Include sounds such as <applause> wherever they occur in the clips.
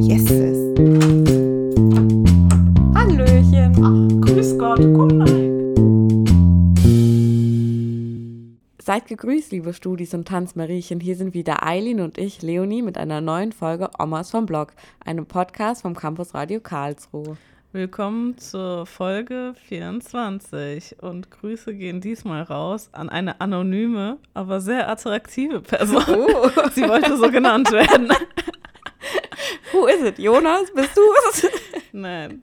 Yeses. Hallöchen. Ach, grüß Gott, komm rein. Seid gegrüßt, liebe Studis und Tanzmariechen. Hier sind wieder Eileen und ich, Leonie, mit einer neuen Folge Omas vom Blog, einem Podcast vom Campus Radio Karlsruhe. Willkommen zur Folge 24 und Grüße gehen diesmal raus an eine anonyme, aber sehr attraktive Person. Oh. <laughs> Sie wollte so genannt werden. Who is it? Jonas, bist du es? Nein.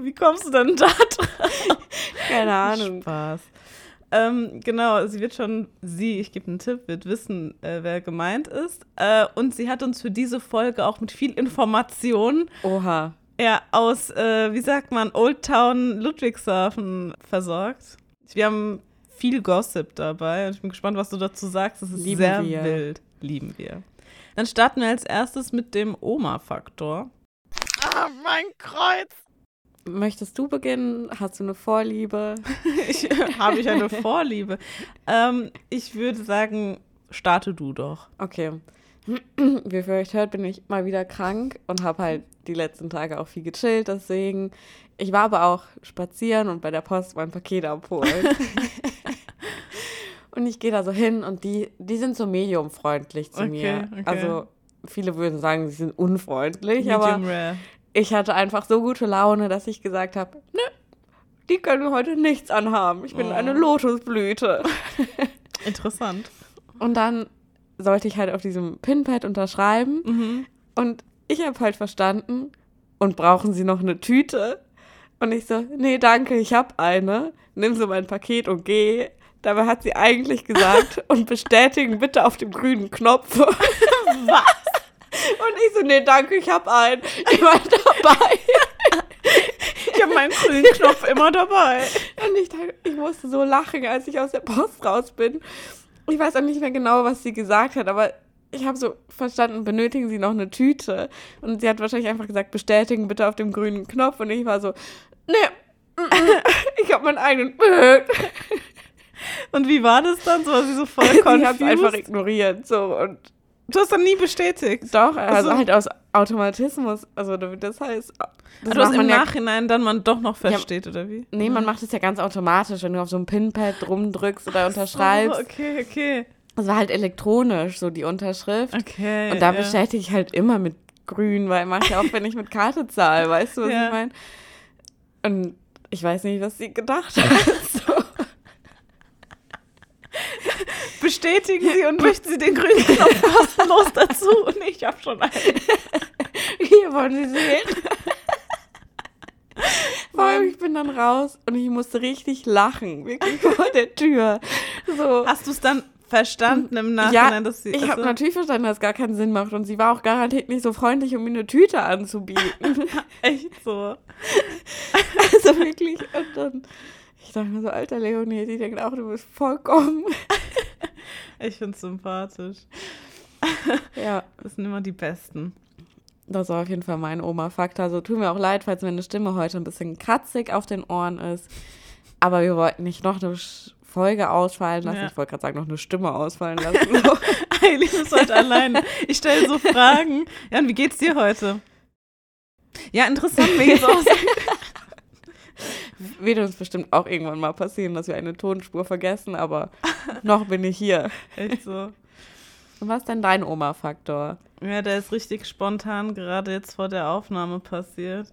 Wie kommst du denn da drauf? Keine Ahnung. Spaß. Ähm, genau, sie wird schon, sie, ich gebe einen Tipp, wird wissen, äh, wer gemeint ist. Äh, und sie hat uns für diese Folge auch mit viel Information Oha. Ja, aus, äh, wie sagt man, Old Town Ludwigshafen versorgt. Wir haben viel Gossip dabei und ich bin gespannt, was du dazu sagst. Das ist Lieben sehr wir. wild. Lieben wir. Dann starten wir als erstes mit dem Oma-Faktor. Ah, mein Kreuz! Möchtest du beginnen? Hast du eine Vorliebe? <laughs> Ich, Habe ich eine <laughs> Vorliebe? ähm, ich würde sagen, starte du doch. Okay. <clears throat> Wie ihr vielleicht hört, bin ich mal wieder krank und habe halt die letzten Tage auch viel gechillt. Deswegen, ich war aber auch spazieren und bei der Post mein Paket abholen. <laughs> und ich gehe da so hin und die, die sind so mediumfreundlich zu Okay, mir. okay. Also viele würden sagen, sie sind unfreundlich, aber Medium rare. ich hatte einfach so gute Laune, dass ich gesagt habe, nö, die können heute nichts anhaben. Ich bin Oh. eine Lotusblüte. <laughs> Interessant. Und dann sollte ich halt auf diesem Pinpad unterschreiben. Mhm. Und ich habe halt verstanden, und brauchen Sie noch eine Tüte? Und ich so, nee, danke, ich habe eine. Nimm so mein Paket und geh. Dabei hat sie eigentlich gesagt, <laughs> und bestätigen bitte auf dem grünen Knopf. <laughs> Was? Und ich so, nee, danke, ich habe einen. Ich war dabei. Ich habe meinen grünen Knopf immer dabei. Und ich, dachte, ich musste so lachen, als ich aus der Post raus bin. Ich weiß auch nicht mehr genau, was sie gesagt hat, aber ich habe so verstanden, benötigen Sie noch eine Tüte? Und sie hat wahrscheinlich einfach gesagt, bestätigen bitte auf dem grünen Knopf. Und ich war so, nee, ich habe meinen eigenen. Und wie war das dann? So war sie so voll <laughs> hat confused? einfach ignoriert. So und Du hast dann nie bestätigt. doch, also so. halt aus Automatismus. Also das heißt, das du hast im ja Nachhinein dann man doch noch versteht, oder wie? Nee, man macht es ja ganz automatisch, wenn du auf so ein Pinpad rumdrückst oder unterschreibst. Oh, okay, okay. Das war halt elektronisch, so die Unterschrift. Okay. Und da ja. bestätige ich halt immer mit grün, weil mache ich auch, wenn ich mit Karte zahle, weißt du, was Ja. ich meine? Und ich weiß nicht, was sie gedacht hat. <laughs> So. Bestätigen Sie und <laughs> möchten Sie den grünen Knopf <laughs> kostenlos dazu? Und ich habe schon einen. Hier wollen Sie sehen. Vor allem, ich bin dann raus und ich musste richtig lachen, wirklich vor der Tür. So. Hast du es dann verstanden im ja, Nachhinein, dass sie. ich habe also- natürlich verstanden, dass es gar keinen Sinn macht und sie war auch garantiert nicht so freundlich, um mir eine Tüte anzubieten. <laughs> echt so. <laughs> Also wirklich. Und dann, ich dachte mir so, alter Leonie, die denkt auch, du bist vollkommen. <laughs> Ich finde es sympathisch. Ja, Das sind immer die Besten. das war auf jeden Fall mein Oma-Fakt. Also tut mir auch leid, falls meine Stimme heute ein bisschen kratzig auf den Ohren ist. Aber wir wollten nicht noch eine Folge ausfallen lassen. Ja. Ich wollte gerade sagen, noch eine Stimme ausfallen <laughs> lassen. <laughs> Eileen ist heute alleine. Ich stelle so Fragen. Ja, und wie geht's dir heute? Ja, interessant, mir geht's auch so. <laughs> Wird uns bestimmt auch irgendwann mal passieren, dass wir eine Tonspur vergessen, aber noch bin ich hier. Echt so. Und was ist denn dein Oma-Faktor? Ja, der ist richtig spontan gerade jetzt vor der Aufnahme passiert.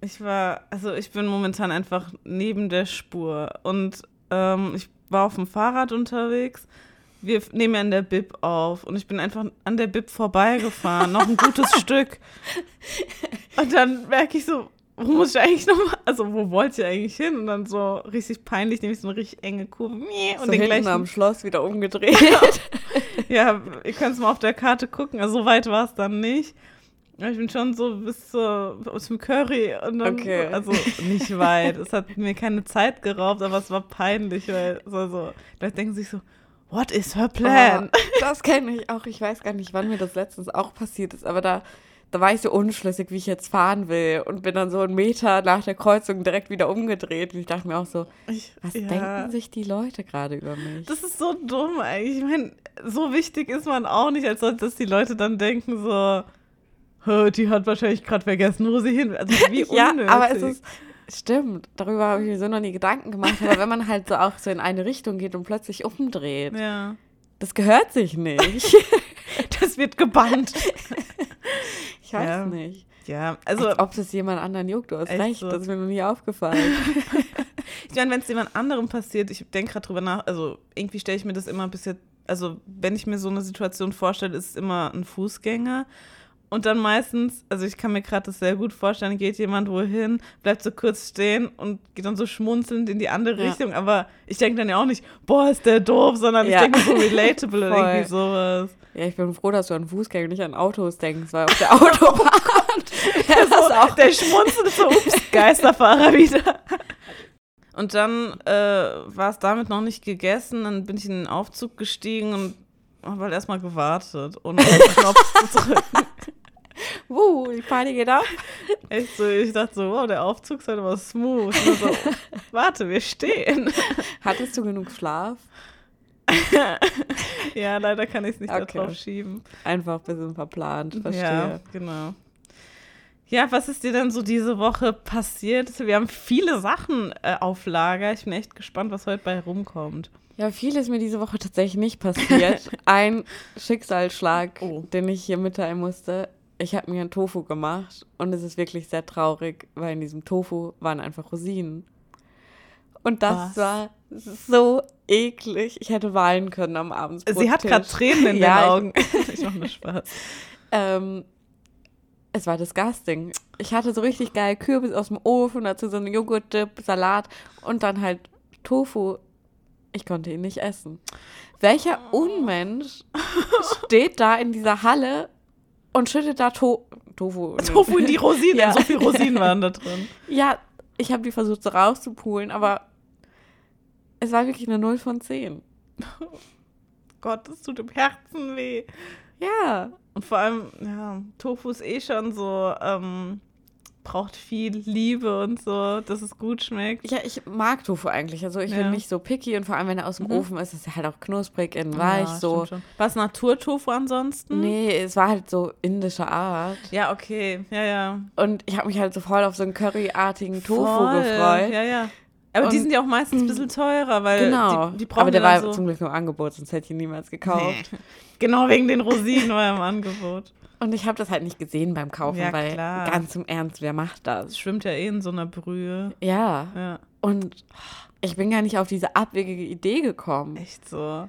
Ich war, also ich bin momentan einfach neben der Spur und ähm, ich war auf dem Fahrrad unterwegs. Wir nehmen ja in der Bib auf und ich bin einfach an der Bib vorbeigefahren, noch ein gutes <laughs> Stück. Und dann merke ich so, wo muss ich eigentlich noch also wo wollte ich eigentlich hin? Und dann so richtig peinlich, nehme ich so eine richtig enge Kurve. Und so den gleichen am Schloss wieder umgedreht. <laughs> ja, ihr könnt es mal auf der Karte gucken. Also so weit war es dann nicht. Ich bin schon so bis aus dem Curry und dann, Okay. also nicht weit. es hat mir keine Zeit geraubt, aber es war peinlich, weil so, so Leute denken sich so, what is her plan? Oh, das kenne ich auch. Ich weiß gar nicht, wann mir das letztens auch passiert ist, aber da da war ich so unschlüssig, wie ich jetzt fahren will und bin dann so einen Meter nach der Kreuzung direkt wieder umgedreht. Und ich dachte mir auch so, Ich, was ja. denken sich die Leute gerade über mich? Das ist so dumm eigentlich. Ich meine, so wichtig ist man auch nicht, als dass die Leute dann denken so, "Hä, die hat wahrscheinlich gerade vergessen, wo sie hin will. Also wie <laughs> ja, unnötig. aber es ist, stimmt, darüber habe ich mir so noch nie Gedanken gemacht. Aber wenn man halt so auch so in eine Richtung geht und plötzlich umdreht, Ja, das gehört sich nicht. <laughs> das wird gebannt. Ich weiß Ja. nicht. ja, also Als ob das jemand anderen juckt, du hast Echt recht, so. das ist mir noch nie aufgefallen. <laughs> Ich meine, wenn es jemand anderem passiert, ich denke gerade drüber nach, also irgendwie stelle ich mir das immer ein bisschen, also wenn ich mir so eine Situation vorstelle, ist es immer ein Fußgänger. Und dann meistens, also ich kann mir gerade das sehr gut vorstellen, geht jemand wohin, bleibt so kurz stehen und geht dann so schmunzelnd in die andere Ja. Richtung. Aber ich denke dann ja auch nicht, boah, ist der doof, sondern Ja. ich denke so relatable oder irgendwie <laughs> sowas. Ja, ich bin froh, dass du an Fußgänger nicht an Autos denkst, weil auf der <laughs> Autobahn <laughs> Der, so, der schmunzelt so, ups, Geisterfahrer wieder. Und dann äh, war es damit noch nicht gegessen. Dann bin ich in den Aufzug gestiegen und habe halt erstmal gewartet, ohne auf den Knopf zu drücken. Wuh, die Party geht ab. Echt so, ich dachte so, wow, der Aufzug ist halt aber smooth. So, <laughs> warte, wir stehen. Hattest du genug Schlaf? <laughs> Ja, leider kann ich es nicht Okay. darauf schieben. Einfach ein bisschen verplant, verstehe. Ja, genau. Ja, was ist dir denn so diese Woche passiert? Wir haben viele Sachen äh, auf Lager. Ich bin echt gespannt, was heute bei rumkommt. Ja, viel ist mir diese Woche tatsächlich nicht passiert. <laughs> Ein Schicksalsschlag, Oh. den ich hier mitteilen musste. Ich habe mir einen Tofu gemacht und es ist wirklich sehr traurig, weil in diesem Tofu waren einfach Rosinen. Und das Was? war so eklig. Ich hätte weinen können am Abend. Sie hat gerade Tränen in <laughs> Ja, den Augen. <laughs> Ich mache nur Spaß. Ähm, es war disgusting. Ich hatte so richtig geil Kürbis aus dem Ofen, dazu so einen Joghurt-Dip, Salat und dann halt Tofu. Ich konnte ihn nicht essen. Welcher Unmensch steht da in dieser Halle und schüttet da to Tofu? Tofu in die <laughs> Rosinen. Ja. So viele Rosinen waren da drin. <laughs> Ja, ich habe die versucht so rauszupulen, aber es war wirklich eine 0 von 10. <laughs> Gott, das tut im Herzen weh. Ja. Und vor allem, ja, Tofu ist eh schon so, ähm, braucht viel Liebe und so, dass es gut schmeckt. Ja, ich mag Tofu eigentlich. Also ich Ja. bin nicht so picky und vor allem, wenn er aus dem Mhm. Ofen ist, ist er halt auch knusprig, innen weich, Ja, so. War es Naturtofu ansonsten? Nee, es war halt so indischer Art. Ja, okay. Ja, ja. Und ich habe mich halt so voll auf so einen curryartigen Tofu Voll. gefreut. Ja, ja. Aber die Und- sind ja auch meistens ein bisschen teurer, weil Genau. die, die brauchen Aber der war so zum Glück nur im Angebot, sonst hätte ich ihn niemals gekauft. Nee. <laughs> Genau wegen den Rosinen war er im Angebot. Und ich habe das halt nicht gesehen beim Kaufen, Ja, weil klar. ganz im Ernst, wer macht Es das? schwimmt ja eh in so einer Brühe. Ja. Ja, Und ich bin gar nicht auf diese abwegige Idee gekommen. echt so.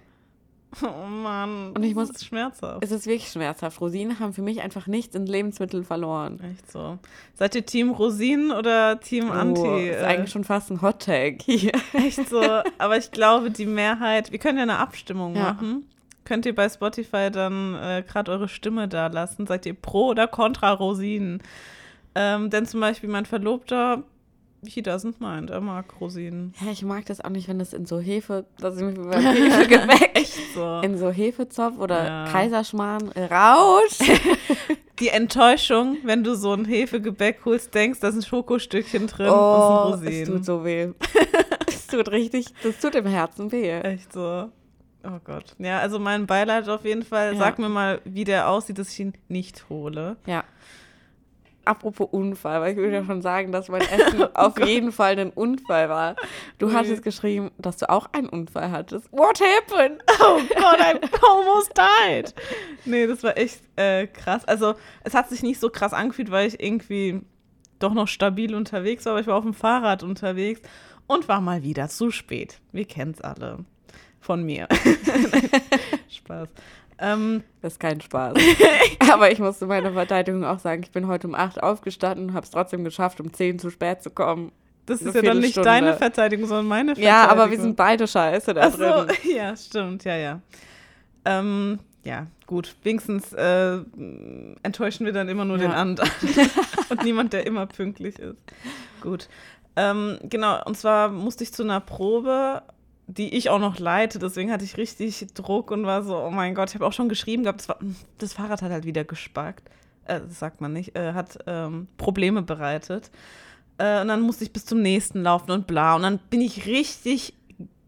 Oh Mann. Und ich muss- ist schmerzhaft. Es ist wirklich schmerzhaft. Rosinen haben für mich einfach nichts in Lebensmitteln verloren. Echt so. Seid ihr Team Rosinen oder Team Anti? Oh, ist äh, eigentlich schon fast ein Hot hier. Echt so. Aber ich glaube, die Mehrheit, wir können ja eine Abstimmung Ja. machen. Könnt ihr bei Spotify dann äh, gerade eure Stimme da lassen? Seid ihr pro oder contra Rosinen? Ähm, denn zum Beispiel mein Verlobter, he doesn't mind, er mag Rosinen. Ja, ich mag das auch nicht, wenn das in so Hefe, das ist mir beim <laughs> Hefegebäck, Echt so. in so Hefezopf oder Ja. Kaiserschmarrn raus. <laughs> Die Enttäuschung, wenn du so ein Hefegebäck holst, denkst, da sind Schokostückchen drin Oh, und sind es Rosinen. tut so weh. <laughs> es tut richtig, das tut im Herzen weh. Echt so. Oh Gott. Ja, also mein Beileid auf jeden Fall. Ja. Sag mir mal, wie der aussieht, dass ich ihn nicht hole. Ja. Apropos Unfall, weil ich würde ja schon sagen, dass mein <laughs> Essen auf jeden Fall ein Unfall war. Du hattest geschrieben, dass du auch einen Unfall hattest. What happened? <laughs> Oh Gott, I almost died. Nee, das war echt äh, krass. Also, es hat sich nicht so krass angefühlt, weil ich irgendwie doch noch stabil unterwegs war, aber ich war auf dem Fahrrad unterwegs und war mal wieder zu spät. Wir kennen's alle. Von mir. <laughs> Spaß. Ähm, Das ist kein Spaß. <laughs> Aber ich musste meiner Verteidigung auch sagen, ich bin heute um 8 aufgestanden, habe es trotzdem geschafft, um 10 zu spät zu kommen. das ist ja dann nicht Viertelstunde. deine Verteidigung, sondern meine Verteidigung. Ja, aber wir sind beide scheiße da Ach so, drin. <laughs> ja, stimmt, ja, ja. Ähm, ja, gut. Wenigstens äh, enttäuschen wir dann immer nur Ja. den anderen. und niemand, der immer pünktlich ist. Gut. Ähm, genau, und zwar musste ich zu einer Probe, die ich auch noch leite. Deswegen hatte ich richtig Druck und war so, oh mein Gott, ich habe auch schon geschrieben gehabt, das, war, das Fahrrad hat halt wieder gespackt. äh, das sagt man nicht, äh, hat ähm, Probleme bereitet. Äh, und dann musste ich bis zum nächsten laufen und bla. Und dann bin ich richtig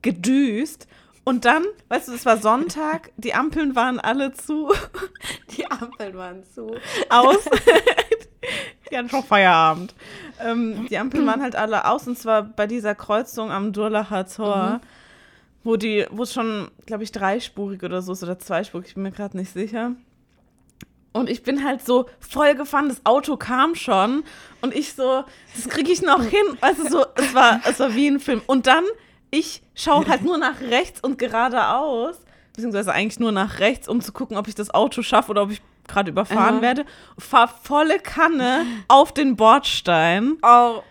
gedüst. Und dann, weißt du, es war Sonntag, <laughs> die Ampeln waren alle zu. <laughs> Die Ampeln waren zu. aus. <laughs> die hatten schon Feierabend. Ähm, die Ampeln waren halt alle aus und zwar bei dieser Kreuzung am Durlacher Tor, Mhm. Wo die, wo es schon, glaube ich, dreispurig oder so ist oder zweispurig, ich bin mir gerade nicht sicher. Und ich bin halt so voll gefahren, das Auto kam schon und ich so, das kriege ich noch hin. Du, so, es war, es war wie ein Film. Und dann, ich schaue halt nur nach rechts und geradeaus, beziehungsweise eigentlich nur nach rechts, um zu gucken, ob ich das Auto schaffe oder ob ich gerade überfahren Aha. werde. Fahr volle Kanne auf den Bordstein. Oh,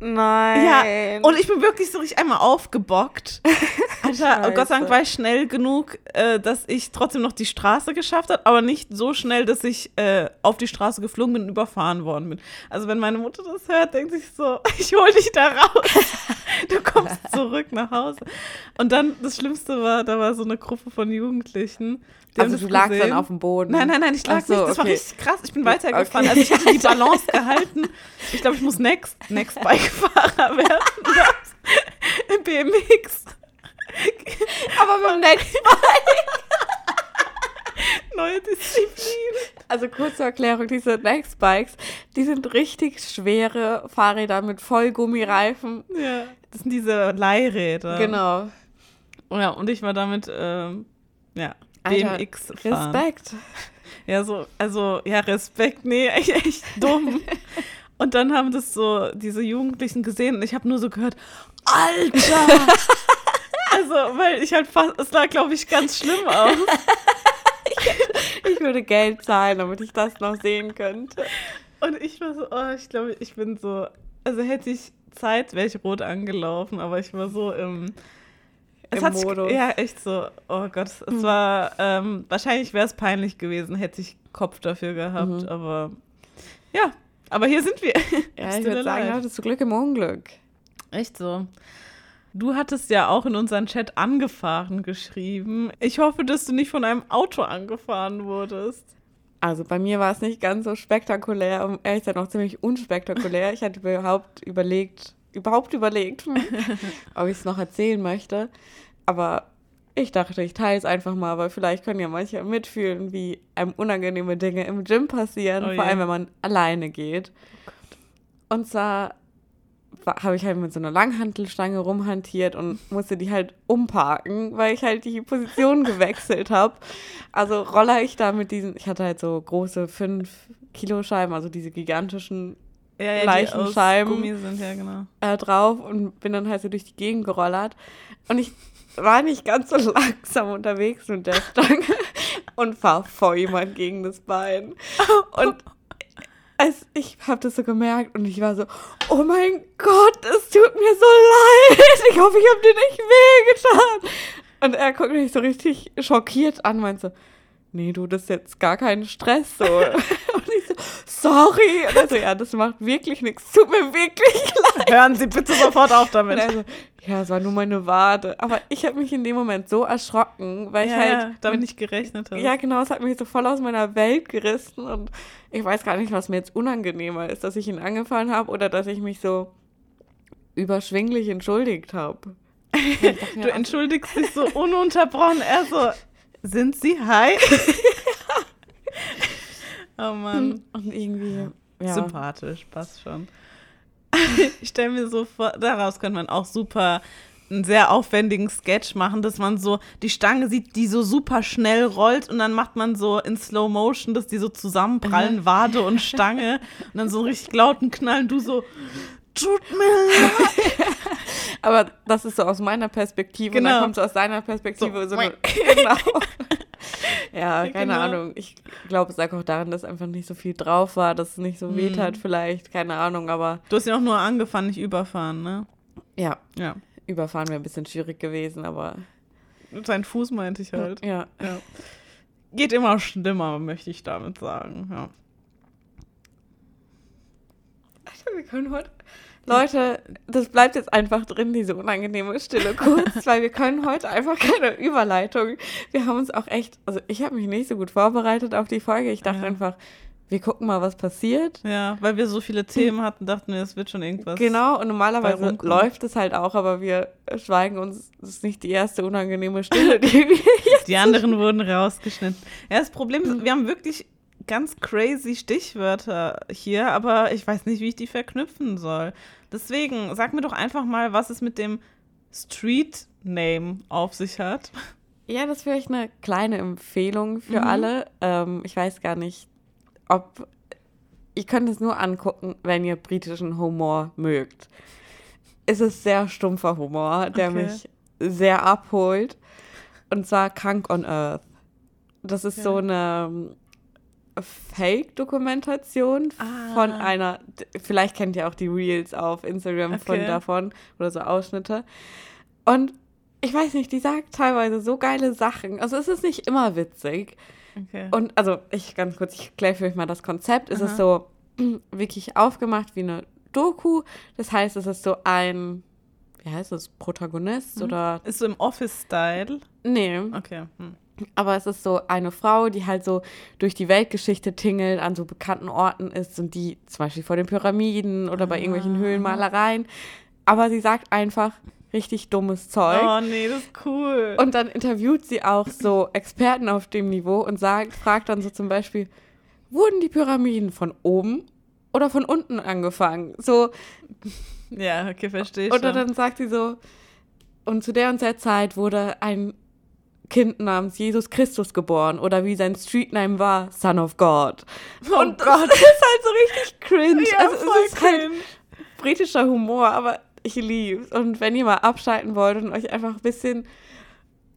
nein. Ja, und ich bin wirklich so richtig einmal aufgebockt. <laughs> Alter, Gott sei Dank war ich schnell genug, äh, dass ich trotzdem noch die Straße geschafft habe, aber nicht so schnell, dass ich äh, auf die Straße geflogen bin und überfahren worden bin. Also wenn meine Mutter das hört, denkt sich so, <laughs> ich hol dich da raus. <laughs> Du kommst zurück nach Hause. Und dann, das Schlimmste war, da war so eine Gruppe von Jugendlichen. also du lagst gesehen. dann auf dem Boden. Nein, nein, nein, ich lag so, nicht. Das war okay. richtig krass. Ich bin weitergefahren. Okay. Also ich hatte die Balance gehalten. Ich glaube, ich muss Next, Next Bike-Fahrer werden. <laughs> Im BMX. Aber beim nächsten <laughs> Neue Disziplin. Also kurze Erklärung, diese Next Bikes, die sind richtig schwere Fahrräder mit Vollgummireifen. Ja. Das sind diese Leihräder. Genau. Ja, und ich war damit, ähm, ja, Alter, BMX fahren. Respekt. Ja, so, also, ja, Respekt, nee, echt, echt dumm. <laughs> Und dann haben das so diese Jugendlichen gesehen und ich habe nur so gehört, Alter! <laughs> also, weil ich halt fast, es sah, glaube ich, ganz schlimm aus. <laughs> Ich würde Geld zahlen, damit ich das noch sehen könnte. Und ich war so, oh, ich glaube, ich bin so, also hätte ich Zeit, wäre ich rot angelaufen, aber ich war so im, es Im hat sich- Modus. ja, echt so, oh Gott, es war, ähm, wahrscheinlich wäre es peinlich gewesen, hätte ich Kopf dafür gehabt, Mhm. aber ja, aber hier sind wir. Ja, ich <laughs> würde sagen, hattest du Glück im Unglück. Echt so. Du hattest ja auch in unseren Chat angefahren geschrieben. Ich hoffe, dass du nicht von einem Auto angefahren wurdest. Also bei mir war es nicht ganz so spektakulär, um ehrlich sein, auch ziemlich unspektakulär. Ich hatte überhaupt überlegt, überhaupt überlegt, <laughs> ob ich es noch erzählen möchte. Aber ich dachte, ich teile es einfach mal, weil vielleicht können ja manche mitfühlen, wie einem unangenehme Dinge im Gym passieren, Oh vor allem wenn man alleine geht. Und zwar wa- habe ich halt mit so einer Langhantelstange rumhantiert und musste die halt umparken, weil ich halt die Position <laughs> gewechselt habe. Also roller ich da mit diesen, ich hatte halt so große 5 Kilo Scheiben, also diese gigantischen Ja, ja, die Leichenscheiben. sind, ja, genau. äh, drauf und bin dann halt so durch die Gegend gerollert. Und ich war nicht ganz so <laughs> langsam unterwegs mit der Stange und fahr voll jemand gegen das Bein. Und als ich habe das so gemerkt und ich war so, oh mein Gott, es tut mir so leid. Ich hoffe, ich habe dir nicht wehgetan. Und er guckt mich so richtig schockiert an, meint so, nee, du, das ist jetzt gar kein Stress so. <laughs> Und ich so, sorry. Und er so, ja, das macht wirklich nichts. Tut mir wirklich leid. Hören Sie bitte sofort auf Und damit. er so, ja, es war nur meine Wade. Aber ich habe mich in dem Moment so erschrocken, weil ich ja, halt ja, damit mit nicht gerechnet habe. ja, genau, es hat mich so voll aus meiner Welt gerissen und ich weiß gar nicht, was mir jetzt unangenehmer ist, dass ich ihn angefahren habe oder dass ich mich so überschwinglich entschuldigt habe. Du entschuldigst dich so ununterbrochen. Er so, sind Sie high? <laughs> oh Mann. Und irgendwie, ja. Sympathisch, passt schon. <laughs> ich stelle mir so vor, daraus könnte man auch super einen sehr aufwendigen Sketch machen, dass man so die Stange sieht, die so super schnell rollt und dann macht man so in Slow Motion, dass die so zusammenprallen, Wade und Stange und dann so einen richtig lauten Knall und du so, tut mir leid. <laughs> Aber das ist so aus meiner Perspektive und Genau. dann kommt so aus deiner Perspektive So, so, <laughs> genau. <laughs> Ja, keine Genau. Ahnung. Ich glaube, es lag auch daran, dass einfach nicht so viel drauf war, dass es nicht so Mhm. tat vielleicht, keine Ahnung, aber Du hast ihn auch nur angefahren, nicht überfahren, ne? ja, Ja. überfahren wäre ein bisschen schwierig gewesen, aber Sein Fuß meinte ich halt. ja. Ja. Geht immer schlimmer, möchte ich damit sagen. Ja. Wir können heute. Leute, das bleibt jetzt einfach drin, diese unangenehme Stille kurz, <laughs> weil wir können heute einfach keine Überleitung. Wir haben uns auch echt, also ich habe mich nicht so gut vorbereitet auf die Folge. Ich dachte Ja. einfach, wir gucken mal, was passiert. Ja, weil wir so viele Themen hatten, dachten wir, es wird schon irgendwas. Genau, und normalerweise läuft es halt auch, aber wir schweigen uns. Das ist nicht die erste unangenehme Stille, die wir <laughs> jetzt. Die anderen wurden rausgeschnitten. Ja, das Problem ist, wir haben wirklich ganz crazy Stichwörter hier, aber ich weiß nicht, wie ich die verknüpfen soll. Deswegen, sag mir doch einfach mal, was es mit dem Street Name auf sich hat. Ja, das wäre echt eine kleine Empfehlung für Mhm. alle. Ähm, ich weiß gar nicht, ob. Ich könnte es nur angucken, wenn ihr britischen Humor mögt. Es ist sehr stumpfer Humor, der Okay. mich sehr abholt. Und zwar Krank on Earth. Das ist so Okay. eine Fake-Dokumentation von Ah. einer, vielleicht kennt ihr auch die Reels auf Instagram von Okay. davon oder so Ausschnitte. Und ich weiß nicht, die sagt teilweise so geile Sachen. Also es ist nicht immer witzig. Okay. Und also ich ganz kurz, ich erkläre für euch mal das Konzept. Es Aha. ist so <clears throat> wirklich aufgemacht wie eine Doku. Das heißt, es ist so ein, wie heißt es, Protagonist Mhm. oder ist so im Office-Style. nee, Okay. Hm. Aber es ist so eine Frau, die halt so durch die Weltgeschichte tingelt, an so bekannten Orten ist und die zum Beispiel vor den Pyramiden oder bei irgendwelchen Ah. Höhlenmalereien. Aber sie sagt einfach richtig dummes Zeug. Oh nee, das ist cool. Und dann interviewt sie auch so <laughs> Experten auf dem Niveau und sagt, fragt dann so zum Beispiel, wurden die Pyramiden von oben oder von unten angefangen? So, ja, okay, verstehe ich. oder dann sagt sie so, und zu der und der Zeit wurde ein Kind namens Jesus Christus geboren oder wie sein Streetname war, Son of God. Oh und das Gott. ist halt so richtig cringe. ja, also es ist halt cringe. britischer Humor, aber ich lieb's. Und wenn ihr mal abschalten wollt und euch einfach ein bisschen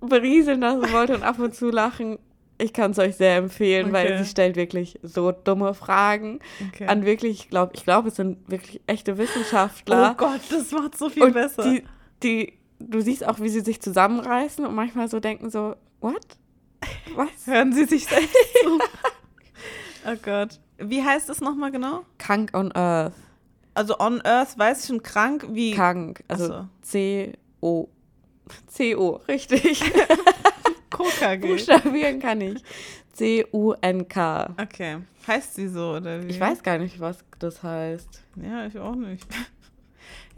berieseln lassen wollt und ab und zu lachen, ich kann es euch sehr empfehlen, weil Okay. sie stellt wirklich so dumme Fragen Okay. an wirklich, ich glaube, ich glaube, es sind wirklich echte oh Wissenschaftler. Gott, das macht so viel und besser. die, die, du siehst auch, wie sie sich zusammenreißen und manchmal so denken so, what? Was? Hören Sie sich selbst <laughs> zu. oh Gott. Wie heißt es nochmal genau? Krank on Earth. Also on Earth weiß ich schon krank wie. Krank. So. Also C-O. C-O, richtig. <laughs> KKG. Buchstabieren kann ich. C-U-N-K. Okay. Heißt sie so oder wie? Ich weiß gar nicht, was das heißt. Ja, ich auch nicht.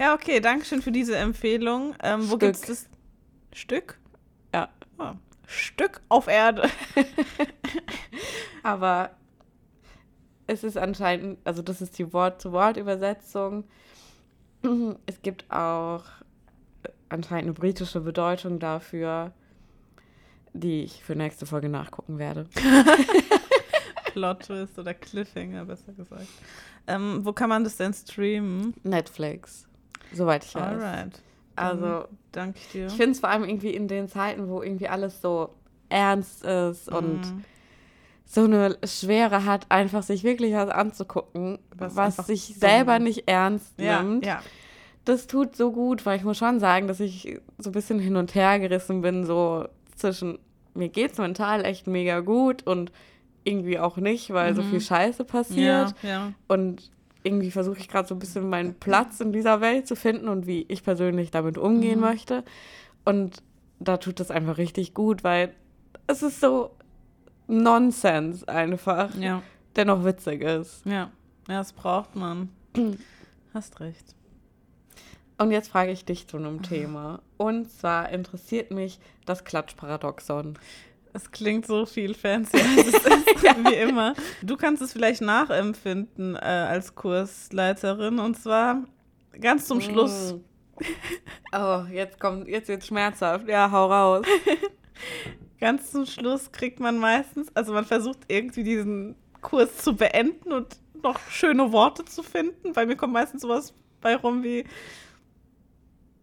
Ja, okay, danke schön für diese Empfehlung. Ähm, wo Stück. gibt's das Stück? Ja. Ah, Stück auf Erde. <laughs> Aber es ist anscheinend, also das ist die Wort-zu-Wort-Übersetzung. <clears throat> Es gibt auch anscheinend eine britische Bedeutung dafür, die ich für nächste Folge nachgucken werde. <laughs> Plot Twist oder Cliffhanger, besser gesagt. Ähm, wo kann man das denn streamen? Netflix, soweit ich weiß. Alright. Also Danke dir. ich finde es vor allem irgendwie in den Zeiten, wo irgendwie alles so ernst ist und Mhm. so eine Schwere hat, einfach sich wirklich was anzugucken, Was was, sich selber ist. nicht ernst ja, nimmt. ja. Das tut so gut, weil ich muss schon sagen, dass ich so ein bisschen hin und her gerissen bin, so zwischen mir geht's mental echt mega gut und irgendwie auch nicht, weil so Mhm. viel Scheiße passiert. Ja, ja. Und irgendwie versuche ich gerade so ein bisschen meinen Platz in dieser Welt zu finden und wie ich persönlich damit umgehen Mhm. möchte. Und da tut das einfach richtig gut, weil es ist so Nonsens einfach, Ja, der noch witzig ist. ja. Ja, das braucht man. <clears throat> Hast recht. Und jetzt frage ich dich zu einem Thema. Und zwar interessiert mich das Klatschparadoxon. Es klingt so viel fancy, als es ist, <laughs> wie immer. Du kannst es vielleicht nachempfinden äh, als Kursleiterin und zwar ganz zum Schluss. Mm. <laughs> Oh, jetzt kommt, jetzt wird's schmerzhaft. Ja, hau raus. <laughs> Ganz zum Schluss kriegt man meistens, also man versucht irgendwie diesen Kurs zu beenden und noch schöne Worte zu finden. Bei mir kommt meistens sowas bei rum wie,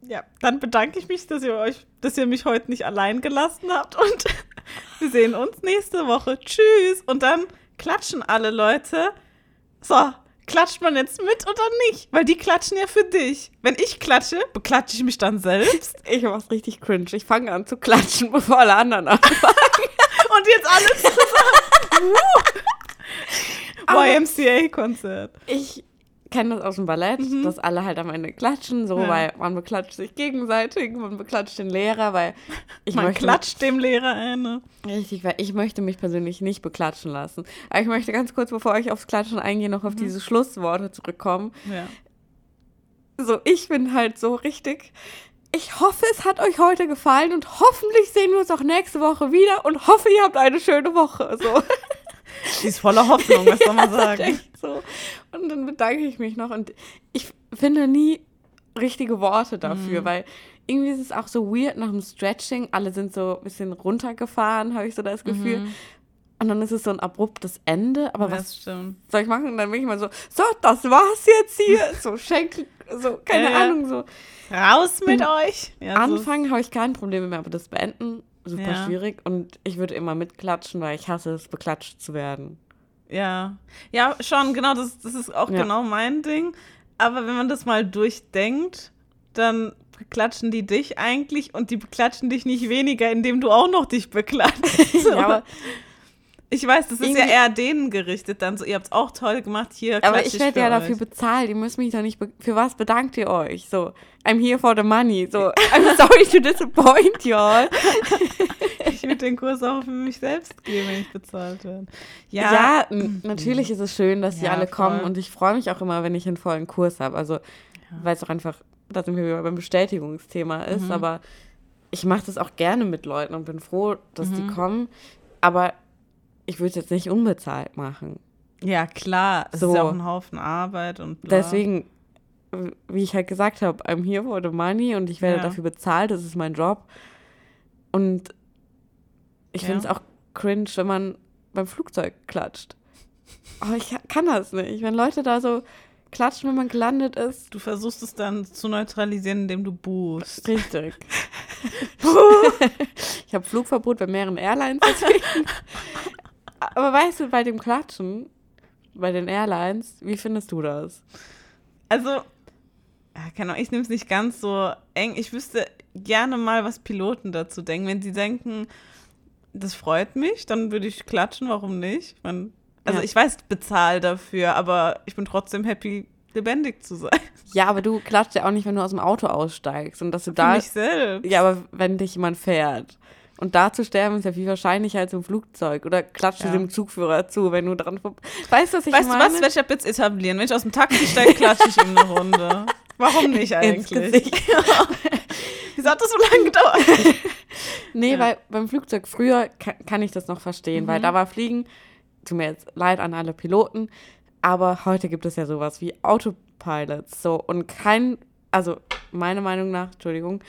ja, dann bedanke ich mich, dass ihr euch, dass ihr mich heute nicht allein gelassen habt und <laughs> wir sehen uns nächste Woche. Tschüss. Und dann klatschen alle Leute. So, klatscht man jetzt mit oder nicht? Weil die klatschen ja für dich. Wenn ich klatsche, beklatsche ich mich dann selbst. <laughs> Ich mach's richtig cringe. Ich fange an zu klatschen, <laughs> bevor alle anderen anfangen. Und jetzt alles zusammen. YMCA-Konzert. Ich kenne das aus dem Ballett, Mhm. dass alle halt am Ende klatschen, so, Ja. weil man beklatscht sich gegenseitig, man beklatscht den Lehrer, weil ich Man möchte klatscht dem Lehrer eine. Richtig, weil ich möchte mich persönlich nicht beklatschen lassen. Aber ich möchte ganz kurz, bevor ich aufs Klatschen eingehe, noch auf Mhm. diese Schlussworte zurückkommen. Ja. So, ich bin halt so richtig. Ich hoffe, es hat euch heute gefallen und hoffentlich sehen wir uns auch nächste Woche wieder und hoffe, ihr habt eine schöne Woche. So. <laughs> Sie ist voller Hoffnung, was soll man <laughs> sagen? so. Und dann bedanke ich mich noch und ich finde nie richtige Worte dafür, Mhm. weil irgendwie ist es auch so weird nach dem Stretching. Alle sind so ein bisschen runtergefahren, habe ich so das Gefühl. Mhm. Und dann ist es so ein abruptes Ende. Aber was Das stimmt. soll ich machen? Und dann bin ich mal so, so, das war's jetzt hier. <laughs> So Schenkel, so, keine Ja. Ahnung, so. Raus mit euch! Ja, so- Anfangen habe ich kein Problem mehr, aber das Beenden, super Ja. schwierig. Und ich würde immer mitklatschen, weil ich hasse es, beklatscht zu werden. Ja, ja, schon, genau, das, das ist auch Ja. genau mein Ding. Aber wenn man das mal durchdenkt, dann beklatschen die dich eigentlich und die beklatschen dich nicht weniger, indem du auch noch dich beklatscht. So. <laughs> Ja, aber, <laughs> ich weiß, das ist ja irgendwie- eher denen gerichtet dann so, ihr habt's auch toll gemacht, hier aber ich werde ja dafür euch. bezahlt. Ihr müsst mich doch nicht, für was bedankt ihr euch? So, I'm here for the money. So, I'm sorry to disappoint y'all. <laughs> Ich würde den Kurs auch für mich selbst geben, wenn ich bezahlt werde. Ja, Ja, n- natürlich ist es schön, dass die Ja, alle kommen voll. und ich freue mich auch immer, wenn ich einen vollen Kurs habe. Also, weil es auch einfach, da sind wir wieder beim Bestätigungsthema ist, Mhm. aber ich mache das auch gerne mit Leuten und bin froh, dass die Mhm. kommen, aber ich würde es jetzt nicht unbezahlt machen. ja klar, es So. ist ja auch ein Haufen Arbeit und bla. Deswegen, wie ich halt gesagt habe, I'm here for the money und ich werde Ja. dafür bezahlt, das ist mein Job. Und ich Ja. finde es auch cringe, wenn man beim Flugzeug klatscht. Oh, ich kann das nicht. Wenn Leute da so klatschen, wenn man gelandet ist. Du versuchst es dann zu neutralisieren, indem du buhst. Richtig. <laughs> <laughs> ich habe Flugverbot bei mehreren Airlines. <laughs> Deswegen. Aber weißt du, bei dem Klatschen, bei den Airlines, wie findest du das? Also, keine Ahnung, ich nehme es nicht ganz so eng. Ich wüsste gerne mal, was Piloten dazu denken. Wenn sie denken, das freut mich, dann würde ich klatschen, warum nicht? Ich mein, also Ja. ich weiß, bezahl dafür, aber ich bin trotzdem happy, lebendig zu sein. Ja, aber du klatschst ja auch nicht, wenn du aus dem Auto aussteigst und dass du Für da. mich selbst. Ja, aber wenn dich jemand fährt. Und da zu sterben ist ja viel wahrscheinlicher als im Flugzeug. Oder klatscht du Ja. dem Zugführer zu, wenn du dran. Weißt du, was ich weißt du meine? was? Werde ich ab jetzt etablieren. Wenn ich aus dem Taxi steige, klatsche ich ihm eine Runde. Warum <laughs> nicht eigentlich? <laughs> Wieso hat das so lange gedauert? <laughs> Nee, Ja. weil beim Flugzeug früher kann, kann ich das noch verstehen, weil Mhm. da war Fliegen, tut mir jetzt leid an alle Piloten, aber heute gibt es ja sowas wie Autopilots. So, und kein, also meiner Meinung nach, Entschuldigung,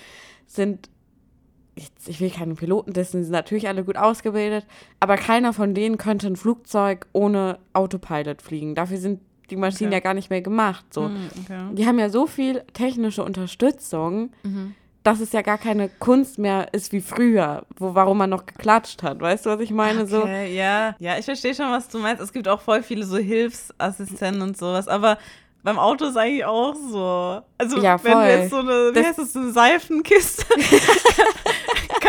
sind, ich will keine Piloten dissen, die sind natürlich alle gut ausgebildet, aber keiner von denen könnte ein Flugzeug ohne Autopilot fliegen. Dafür sind die Maschinen Okay. ja gar nicht mehr gemacht. So. Hm, okay. Die haben ja so viel technische Unterstützung, Mhm. dass es ja gar keine Kunst mehr ist wie früher, wo, warum man noch geklatscht hat. Weißt du, was ich meine? So, Okay, ja. Ja, ich verstehe schon, was du meinst. Es gibt auch voll viele so Hilfsassistenten und sowas, aber beim Auto ist eigentlich auch so. Also, Ja, wenn du jetzt so eine, wie Das- heißt das, so eine Seifenkiste, <laughs> <laughs>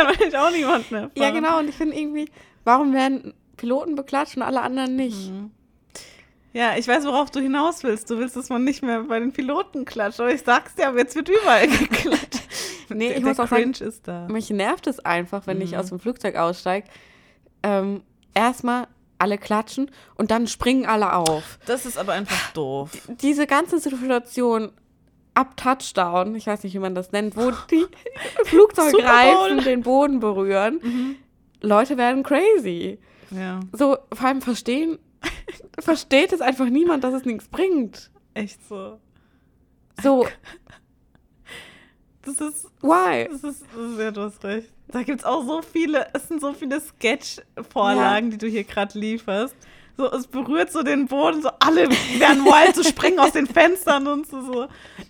kann man nicht auch niemand mehr fahren. ja, genau. Und ich finde irgendwie, warum werden Piloten beklatscht und alle anderen nicht? Mhm. Ja, ich weiß, worauf du hinaus willst. Du willst, dass man nicht mehr bei den Piloten klatscht. Aber ich sag's dir, aber jetzt wird überall <laughs> geklatscht. Nee, Der- ich muss der auch sagen, Cringe ist da. Mich nervt es einfach, wenn ich Mhm. aus dem Flugzeug aussteige. Ähm, erstmal alle klatschen und dann springen alle auf. Das ist aber einfach doof. Diese ganze Situation ab Touchdown, ich weiß nicht, wie man das nennt, wo <laughs> die <laughs> Flugzeugreifen den Boden berühren, Mhm. Leute werden crazy. Ja, So, vor allem verstehen, <laughs> versteht es einfach niemand, dass es nichts bringt. echt so. So, Das ist why? Das ist, das ist ja, du hast recht. Da gibt es auch so viele, es sind so viele Sketch-Vorlagen, die du hier gerade lieferst. So, es berührt so den Boden, so alle werden wild, so <laughs> springen aus den Fenstern und so, so.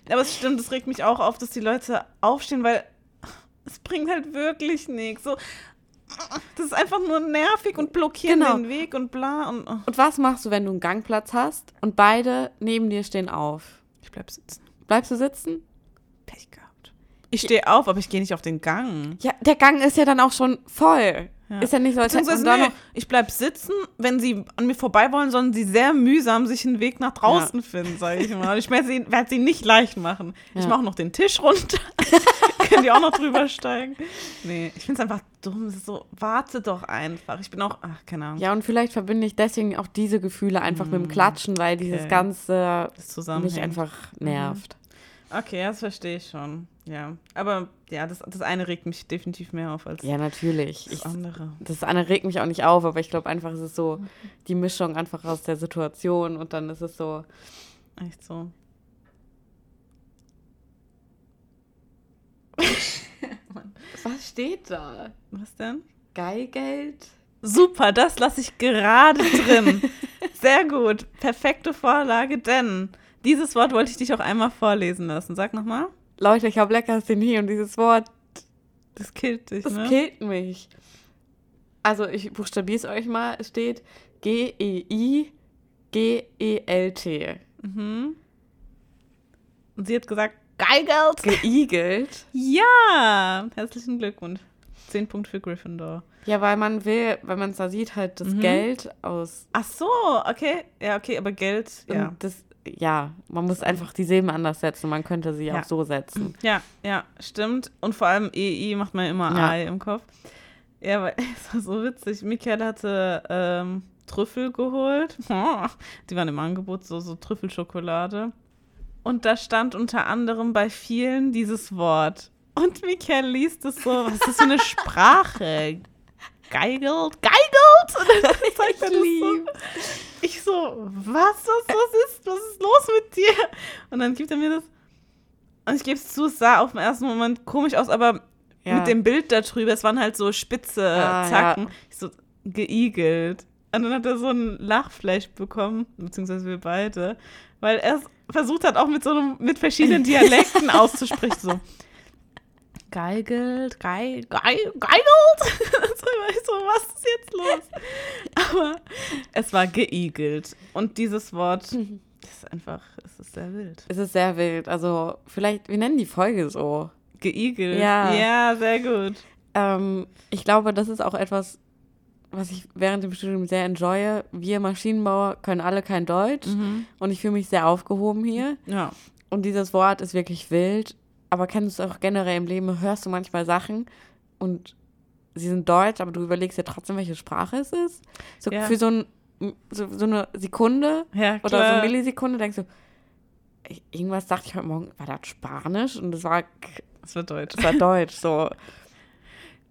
Aber es stimmt, es regt mich auch auf, dass die Leute aufstehen, weil es bringt halt wirklich nichts. So, das ist einfach nur nervig und blockieren Genau. den Weg und bla und oh. Und was machst du, wenn du einen Gangplatz hast und beide neben dir stehen auf? ich bleib sitzen. Bleibst du sitzen? Pech gehabt. Ich stehe auf, aber ich gehe nicht auf den Gang. Ja, der Gang ist ja dann auch schon voll. Ist ja nicht so, als da nee, noch. ich bleib sitzen. Wenn sie an mir vorbei wollen, sollen sie sehr mühsam sich einen Weg nach draußen finden, sage ich mal. Ich werde sie, werd sie nicht leicht machen. Ich Ja. mache noch den Tisch runter. <laughs> Können die auch noch drüber steigen? Nee, ich finde es einfach dumm. So, warte doch einfach. Ich bin auch, ach, keine Ahnung, Ja, und vielleicht verbinde ich deswegen auch diese Gefühle einfach mit dem Klatschen, weil dieses Okay. Ganze das mich einfach nervt. Okay, das verstehe ich schon. Ja, aber ja, das, das eine regt mich definitiv mehr auf als Ja, natürlich. das Ich, andere. das eine regt mich auch nicht auf, aber ich glaube einfach, es ist so die Mischung einfach aus der Situation und dann ist es so, Echt so. <laughs> was steht da? Was denn? Geigeld? Super, das lasse ich gerade drin. Sehr gut. Perfekte Vorlage, denn dieses Wort wollte ich dich auch einmal vorlesen lassen. Sag nochmal. Leute, ich habe Leckerchen und dieses Wort, Das killt dich, das ne? killt mich. Also ich buchstabiere es euch mal. Es steht G-E-I-G-E-L-T. mhm. Und sie hat gesagt, Geigelt. Geigelt? Ja, herzlichen Glückwunsch. Zehn Punkte für Gryffindor. Ja, weil man will, wenn man es da sieht, halt das Mhm. Geld aus. Ach so, okay. Ja, okay, aber Geld, ja. Das, ja, man muss einfach die Silben anders setzen. Man könnte sie Ja. auch so setzen. <clears throat> Ja, ja, stimmt. Und vor allem EI macht man immer Ja. Ei im Kopf. Ja, aber <laughs> es war so witzig. Michael hatte ähm, Trüffel geholt. <laughs> Die waren im Angebot, so, so Trüffelschokolade. Und da stand unter anderem bei vielen dieses Wort. Und Michael liest es so, was ist das für eine <laughs> Sprache? Geigelt? Geigelt? Und dann <laughs> zeigt er das so. Ich so, was, was, was ist, was ist los mit dir? Und dann gibt er mir das. Und ich gebe es zu, es sah auf den ersten Moment komisch aus, aber Ja. mit dem Bild da drüber, es waren halt so spitze Ah, Zacken. ja. Ich so, geigelt. Und dann hat er so ein Lachflash bekommen, beziehungsweise wir beide, weil er es versucht hat, auch mit so einem, mit verschiedenen <laughs> Dialekten auszusprechen. So, geigelt, geil, geil, geigelt. <laughs> so, was ist jetzt los? Aber es war geigelt. Und dieses Wort ist einfach, es ist sehr wild. Es ist sehr wild. Also, vielleicht, wir nennen die Folge so. Geigelt. Ja. Ja, sehr gut. Ähm, ich glaube, das ist auch etwas, was ich während dem Studium sehr enjoye. Wir Maschinenbauer können alle kein Deutsch und ich fühle mich sehr aufgehoben hier. Ja. Und dieses Wort ist wirklich wild. Aber kennst du es auch generell im Leben, hörst du manchmal Sachen und sie sind deutsch, aber du überlegst ja trotzdem, welche Sprache es ist. So Ja. für so, ein, so, so eine Sekunde Ja, oder so eine Millisekunde denkst du, irgendwas dachte ich heute Morgen, war das Spanisch? Und das war, Das wird deutsch. das war Deutsch. So. <laughs>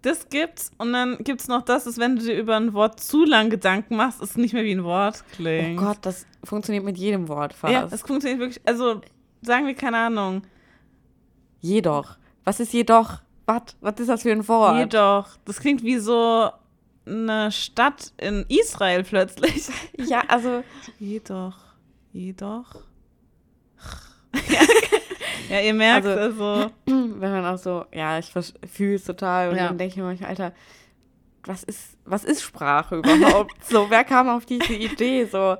Das gibt's. Und dann gibt's noch das, dass wenn du dir über ein Wort zu lang Gedanken machst, es nicht mehr wie ein Wort Oh klingt. Gott, das funktioniert mit jedem Wort fast. Ja, es funktioniert wirklich. Also, sagen wir, keine Ahnung. Jedoch. Was ist jedoch? Was? Was ist das für ein Wort? Jedoch. Das klingt wie so eine Stadt in Israel plötzlich. <laughs> Ja, also Jedoch. Jedoch. ja, <laughs> ja, ihr merkt Also- also. <clears throat> wenn man auch so, ja, ich fühle es total und Ja. dann denke ich mir manchmal, Alter, was ist, was ist Sprache überhaupt? <laughs> so, wer kam auf diese Idee? So,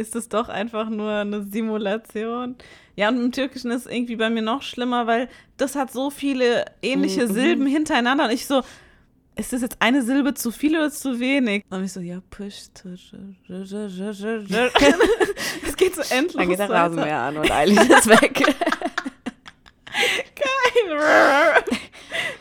ist es doch einfach nur eine Simulation. Ja, und im Türkischen ist es irgendwie bei mir noch schlimmer, weil das hat so viele ähnliche Mhm. Silben hintereinander und ich so, ist das jetzt eine Silbe zu viel oder zu wenig? Und ich so, ja, push. <laughs> Es geht so endlos dann geht der. Rasenmäher an und Eileen ist weg.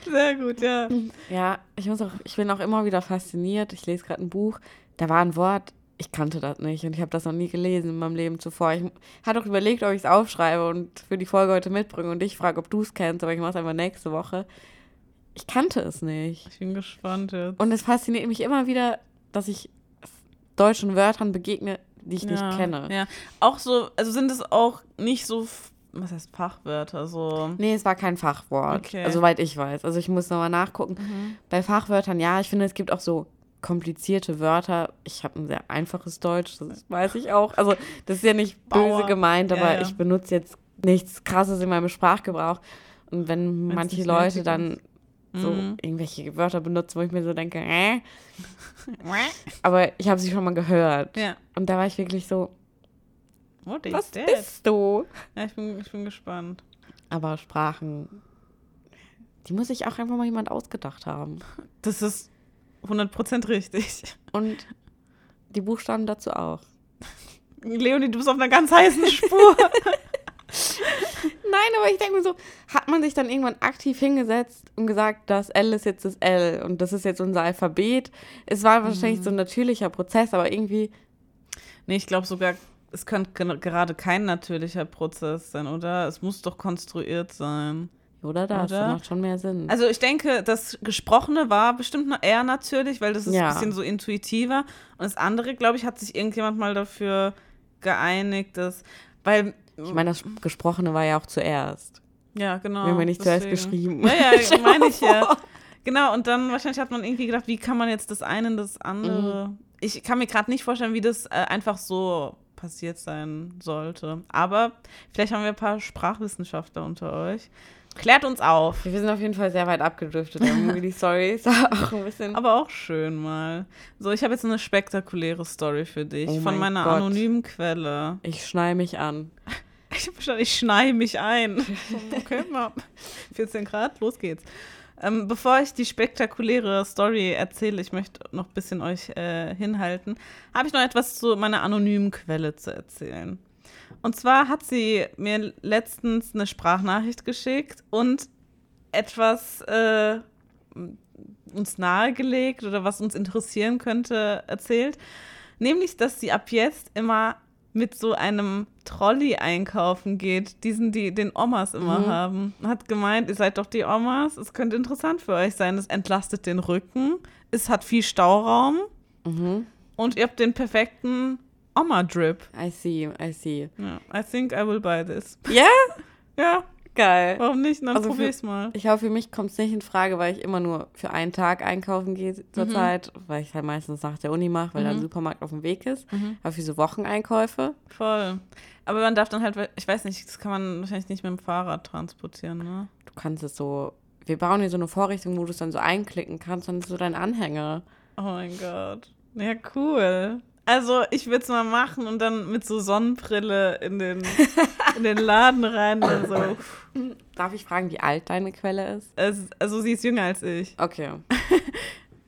Sehr gut, ja. ja, ich muss auch, ich bin auch immer wieder fasziniert. Ich lese gerade ein Buch, da war ein Wort, ich kannte das nicht und ich habe das noch nie gelesen in meinem Leben zuvor. Ich hatte auch überlegt, ob ich es aufschreibe und für die Folge heute mitbringe und dich frage, ob du es kennst, aber ich mache es einfach nächste Woche. Ich kannte es nicht. Ich bin gespannt jetzt. Und es fasziniert mich immer wieder, dass ich deutschen Wörtern begegne, die ich ja, nicht kenne. Ja, auch so, also sind es auch nicht so, was heißt Fachwörter, so. Nee, es war kein Fachwort, Okay. also soweit ich weiß. Also ich muss nochmal nachgucken. Bei Fachwörtern, ja, ich finde, es gibt auch so komplizierte Wörter. Ich habe ein sehr einfaches Deutsch, das weiß ich auch. Also das ist ja nicht böse Bauer. gemeint, Ja, aber ja. ich benutze jetzt nichts Krasses in meinem Sprachgebrauch. Und wenn Wenn's manche Leute dann so Mhm. irgendwelche Wörter benutzen, wo ich mir so denke, äh, <laughs> aber ich habe sie schon mal gehört. Ja. Und da war ich wirklich so, What is was that? bist du? Ja, ich bin, ich bin gespannt. Aber Sprachen, die muss sich auch einfach mal jemand ausgedacht haben. Das ist 100% richtig. Und die Buchstaben dazu auch. Leonie, du bist auf einer ganz heißen Spur. <laughs> Nein, aber ich denke mir so, hat man sich dann irgendwann aktiv hingesetzt und gesagt, das L ist jetzt das L und das ist jetzt unser Alphabet. Es war wahrscheinlich so ein natürlicher Prozess, aber irgendwie, nee, ich glaube sogar, es könnte gerade kein natürlicher Prozess sein, oder? Es muss doch konstruiert sein. Oder das, Oder? das macht schon mehr Sinn. Also ich denke, das Gesprochene war bestimmt eher natürlich, weil das ist Ja. ein bisschen so intuitiver. Und das andere, glaube ich, hat sich irgendjemand mal dafür geeinigt, dass, weil, ich meine, das Gesprochene war ja auch zuerst. ja, genau. Wir haben ja nicht zuerst deswegen. geschrieben. Ja, ja, <laughs> meine ich ja. Genau, und dann wahrscheinlich hat man irgendwie gedacht, wie kann man jetzt das eine und das andere. Ich kann mir gerade nicht vorstellen, wie das äh, einfach so passiert sein sollte. Aber vielleicht haben wir ein paar Sprachwissenschaftler unter euch. Klärt uns auf. Wir sind auf jeden Fall sehr weit abgedriftet. <laughs> Die Story ist <laughs> auch ein bisschen. Aber auch schön mal. So, ich habe jetzt eine spektakuläre Story für dich Oh von mein meiner Gott. anonymen Quelle. ich schnall mich an. <laughs> Ich habe verstanden, ich schnei mich ein. Okay, mal 14 Grad, los geht's. Ähm, bevor ich die spektakuläre Story erzähle, ich möchte noch ein bisschen euch äh, hinhalten, habe ich noch etwas zu meiner anonymen Quelle zu erzählen. Und zwar hat sie mir letztens eine Sprachnachricht geschickt und etwas äh, uns nahegelegt oder was uns interessieren könnte erzählt. Nämlich, dass sie ab jetzt immer mit so einem Trolley einkaufen geht, diesen, die den Omas immer Mhm. haben. Hat gemeint, ihr seid doch die Omas, es könnte interessant für euch sein. Es entlastet den Rücken, es hat viel Stauraum Mhm. und ihr habt den perfekten Oma-Drip. I see, I see. Ja, I think I will buy this. Ja? <laughs> Ja, Geil. warum nicht? Dann Also probier für- mal. Ich glaube, für mich kommt es nicht in Frage, weil ich immer nur für einen Tag einkaufen gehe zurzeit, weil ich halt meistens nach der Uni mache, weil da ein Mhm. Supermarkt auf dem Weg ist. Mhm. Aber für so Wocheneinkäufe, Voll. Aber man darf dann halt, ich weiß nicht, das kann man wahrscheinlich nicht mit dem Fahrrad transportieren, ne? du kannst es so. Wir bauen hier so eine Vorrichtung, wo du es dann so einklicken kannst, dann ist so dein Anhänger. Oh mein Gott. Ja, cool. Also, ich würde es mal machen und dann mit so Sonnenbrille in den, in den Laden rein. Und so. Darf ich fragen, wie alt deine Quelle ist? Es, also, sie ist jünger als ich. Okay. <laughs>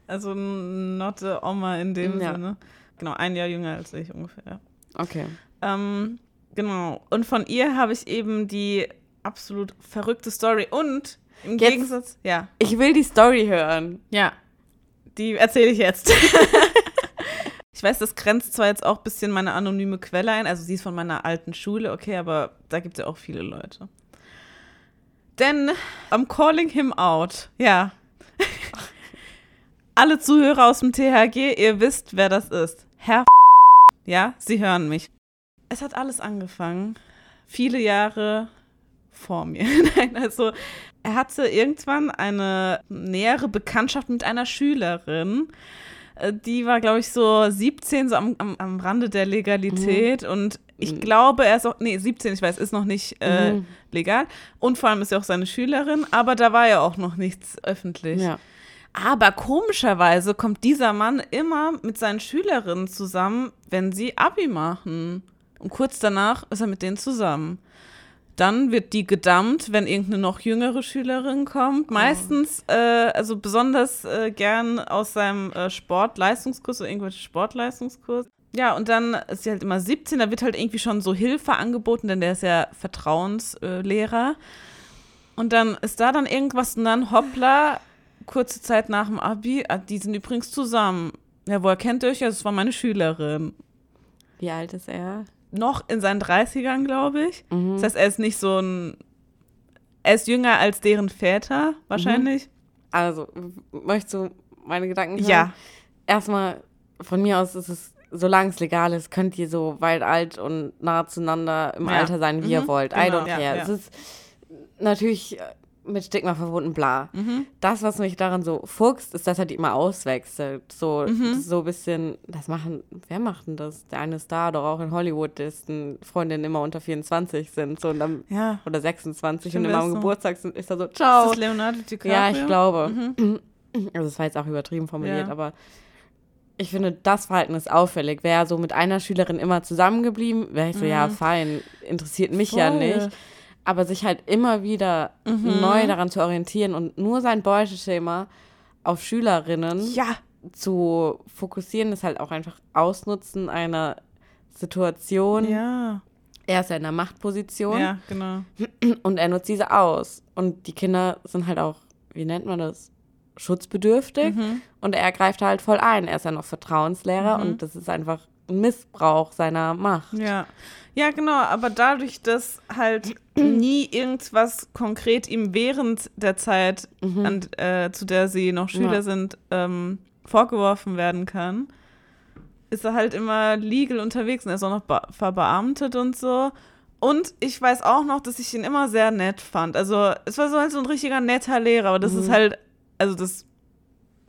Also, not a Oma in dem Ja. Sinne. Genau, ein Jahr jünger als ich ungefähr. Okay. Ähm, genau. Und von ihr habe ich eben die absolut verrückte Story. Und im Jetzt- Gegensatz, ja. Ich will die Story hören. Ja, die erzähle ich jetzt. <laughs> ich weiß, das grenzt zwar jetzt auch ein bisschen meine anonyme Quelle ein, also sie ist von meiner alten Schule, okay, aber da gibt es ja auch viele Leute. Denn I'm calling him out, ja. <laughs> Alle Zuhörer aus dem THG, ihr wisst, wer das ist. Herr <laughs> ja, Sie hören mich. Es hat alles angefangen, viele Jahre vor mir. <laughs> Nein, also er hatte irgendwann eine nähere Bekanntschaft mit einer Schülerin. Äh, Die war, glaube ich, so 17, so am, am, am Rande der Legalität. Und ich Mhm. glaube, er ist auch, nee, 17, ich weiß, ist noch nicht äh, Mhm. legal. Und vor allem ist er auch seine Schülerin, aber da war ja auch noch nichts öffentlich. Ja. Aber komischerweise kommt dieser Mann immer mit seinen Schülerinnen zusammen, wenn sie Abi machen. Und kurz danach ist er mit denen zusammen. Dann wird die gedammt, wenn irgendeine noch jüngere Schülerin kommt. Meistens, äh, also besonders äh, gern aus seinem äh, Sportleistungskurs oder irgendwelche Sportleistungskurs. Ja, und dann ist sie halt immer 17, da wird halt irgendwie schon so Hilfe angeboten, denn der ist ja Vertrauenslehrer. Und dann ist da dann irgendwas und dann hoppla, kurze Zeit nach dem Abi, ah, die sind übrigens zusammen. Ja, woher kennt ihr euch? Ja, das war meine Schülerin. Wie alt ist er? Noch in seinen 30ern, glaube ich. Mhm. Das heißt, er ist nicht so ein. Er ist jünger als deren Väter, wahrscheinlich. Also, w- möchtest du meine Gedanken hören? Ja. Erstmal, von mir aus ist es, solange es legal ist, könnt ihr so weit alt und nah zueinander im Ja. Alter sein, wie ihr Mhm. wollt. I Genau, don't ja, care. ja. Es ist natürlich äh, mit Stigma verbunden, bla. Mhm. Das, was mich daran so fuchst, ist, dass er die immer auswechselt. So, Mhm. so ein bisschen, das machen, wer macht denn das? Der eine Star doch auch in Hollywood, dessen Freundinnen immer unter 24 sind so, und dann, Ja. oder 26 Stimmt, und immer am ist so? Geburtstag sind, ist er so, Ist ciao. das Leonardo DiCaprio? Ja, ich glaube. Mhm. <clears throat> Also es war jetzt auch übertrieben formuliert, Ja. aber ich finde, das Verhalten ist auffällig. Wäre er so mit einer Schülerin immer zusammengeblieben, wäre ich so, ja, Mhm. fein, interessiert mich ja Voll. nicht. Aber sich halt immer wieder Mhm. neu daran zu orientieren und nur sein Beuteschema auf Schülerinnen Ja, zu fokussieren ist halt auch einfach Ausnutzen einer Situation. Ja. Er ist ja in der Machtposition Ja, genau. und er nutzt diese aus. Und die Kinder sind halt auch, wie nennt man das, schutzbedürftig. Mhm. Und er greift halt voll ein. Er ist ja noch Vertrauenslehrer Mhm. und das ist einfach ein Missbrauch seiner Macht. Ja. Ja, genau, aber dadurch, dass halt <clears throat> nie irgendwas konkret ihm während der Zeit, an, äh, zu der sie noch Schüler Mhm. Ja. sind, ähm, vorgeworfen werden kann, ist er halt immer legal unterwegs und er ist auch noch be- verbeamtet und so. Und ich weiß auch noch, dass ich ihn immer sehr nett fand. Also es war so halt so ein richtiger netter Lehrer, aber das ist Mhm. halt, also das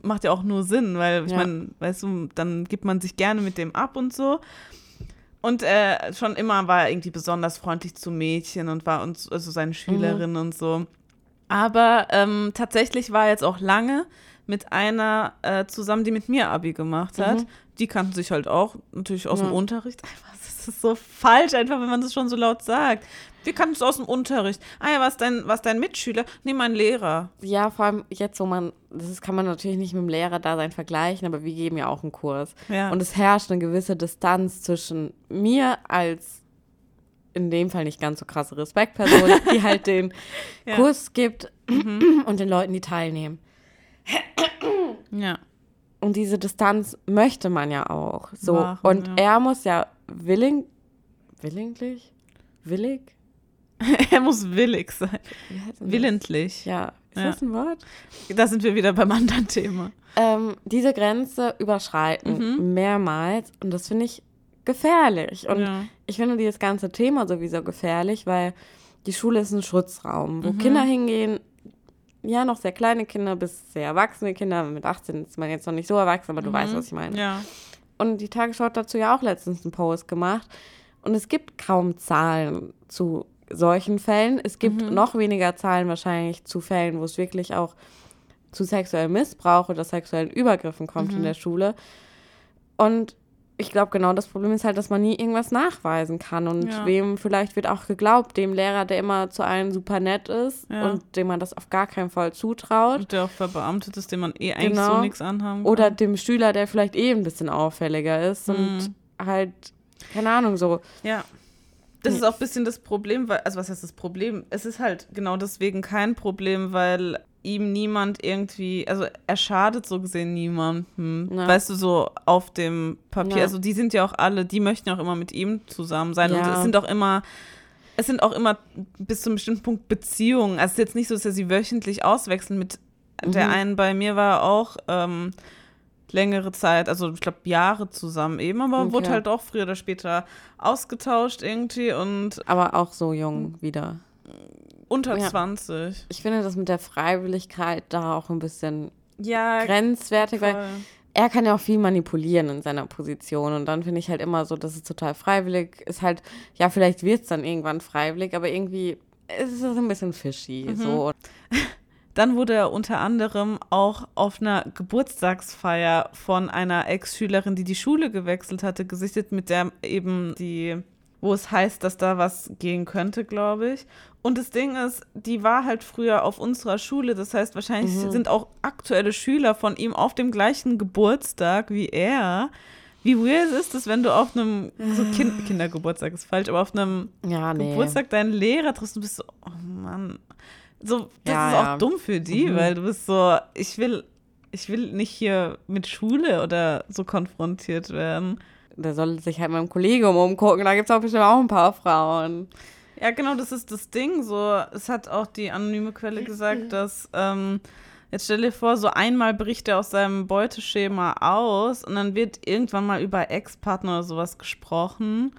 macht ja auch nur Sinn, weil ich Ja. meine, weißt du, dann gibt man sich gerne mit dem ab und so. Und äh, schon immer war er irgendwie besonders freundlich zu Mädchen und war uns, also Mhm. seinen Schülerinnen und so. Aber ähm, tatsächlich war jetzt auch lange mit einer äh, zusammen, die mit mir Abi gemacht hat. Mhm. Die kannten sich halt auch natürlich aus Ja. dem Unterricht. <laughs> Einfach, das ist so falsch, einfach, wenn man das schon so laut sagt. Wir kannten es aus dem Unterricht. Ah ja, was dein, was dein Mitschüler? Nee, mein Lehrer. Ja, vor allem jetzt, wo man, das kann man natürlich nicht mit dem Lehrer-Dasein vergleichen, aber wir geben ja auch einen Kurs. Ja. Und es herrscht eine gewisse Distanz zwischen mir als in dem Fall nicht ganz so krasse Respektperson, die halt <laughs> den Ja. Kurs gibt und den Leuten, die teilnehmen. ja. Und diese Distanz möchte man ja auch. So. Wahren, und ja. er muss ja willing, willinglich? Willig? <laughs> er muss willig sein. Willentlich. Ja. Ist Ja. das ein Wort? Da sind wir wieder beim anderen Thema. ähm, diese Grenze überschreiten mehrmals und das finde ich gefährlich. Und Mhm. Ja. ich finde dieses ganze Thema sowieso gefährlich, weil die Schule ist ein Schutzraum, wo Mhm. Kinder hingehen, ja, noch sehr kleine Kinder bis sehr erwachsene Kinder. Mit 18 ist man jetzt noch nicht so erwachsen, aber du weißt, was ich meine. Mhm. Ja. Und die Tagesschau hat dazu ja auch letztens einen Post gemacht. Und es gibt kaum Zahlen zu solchen Fällen. Es gibt Mhm. noch weniger Zahlen wahrscheinlich zu Fällen, wo es wirklich auch zu sexuellem Missbrauch oder sexuellen Übergriffen kommt Mhm. in der Schule. Und ich glaube, genau das Problem ist halt, dass man nie irgendwas nachweisen kann. Und Ja. wem vielleicht wird auch geglaubt, dem Lehrer, der immer zu allen super nett ist Ja. und dem man das auf gar keinen Fall zutraut. Und der auch verbeamtet ist, dem man eh eigentlich Genau. so nichts anhaben kann. Oder dem Schüler, der vielleicht eh ein bisschen auffälliger ist und Mhm. halt, keine Ahnung, so. Ja. Das ist auch ein bisschen das Problem, weil, also was heißt das Problem? Es ist halt genau deswegen kein Problem, weil ihm niemand irgendwie, also er schadet so gesehen niemandem. Ja. Weißt du, so auf dem Papier. Ja. Also die sind ja auch alle, die möchten ja auch immer mit ihm zusammen sein. Und Ja. es sind auch immer, es sind auch immer bis zu einem bestimmten Punkt Beziehungen. Also es ist jetzt nicht so, dass er sie wöchentlich auswechseln mit der Mhm. einen bei mir war auch ähm, längere Zeit, also ich glaube Jahre zusammen eben, aber Okay. wurde halt auch früher oder später ausgetauscht irgendwie und Aber auch so jung wieder. Unter Ja. 20. Ich finde das mit der Freiwilligkeit da auch ein bisschen Ja, grenzwertig, weil voll. er kann ja auch viel manipulieren in seiner Position. Und dann finde ich halt immer so, dass es total freiwillig ist. Halt, ja, vielleicht wird es dann irgendwann freiwillig, aber irgendwie ist es ein bisschen fishy. Mhm. So. <laughs> Dann wurde er unter anderem auch auf einer Geburtstagsfeier von einer Ex-Schülerin, die die Schule gewechselt hatte, gesichtet, mit der eben die, wo es heißt, dass da was gehen könnte, glaube ich. Und das Ding ist, die war halt früher auf unserer Schule, das heißt, wahrscheinlich sind auch aktuelle Schüler von ihm auf dem gleichen Geburtstag wie er. Wie weird ist es, wenn du auf einem, so <sighs> kind, Kindergeburtstag ist falsch, aber auf einem Ja, nee. Geburtstag deinen Lehrer triffst, du bist so, oh Mann. So, das Ja, ist auch ja. dumm für die, Mhm. weil du bist so, ich will, ich will nicht hier mit Schule oder so konfrontiert werden. Der soll sich halt mal im Kollegium umgucken. Da gibt es auch bestimmt auch ein paar Frauen. Ja, genau, das ist das Ding. So, es hat auch die anonyme Quelle gesagt, dass ähm, jetzt stell dir vor, so einmal bricht er aus seinem Beuteschema aus und dann wird irgendwann mal über Ex-Partner oder sowas gesprochen.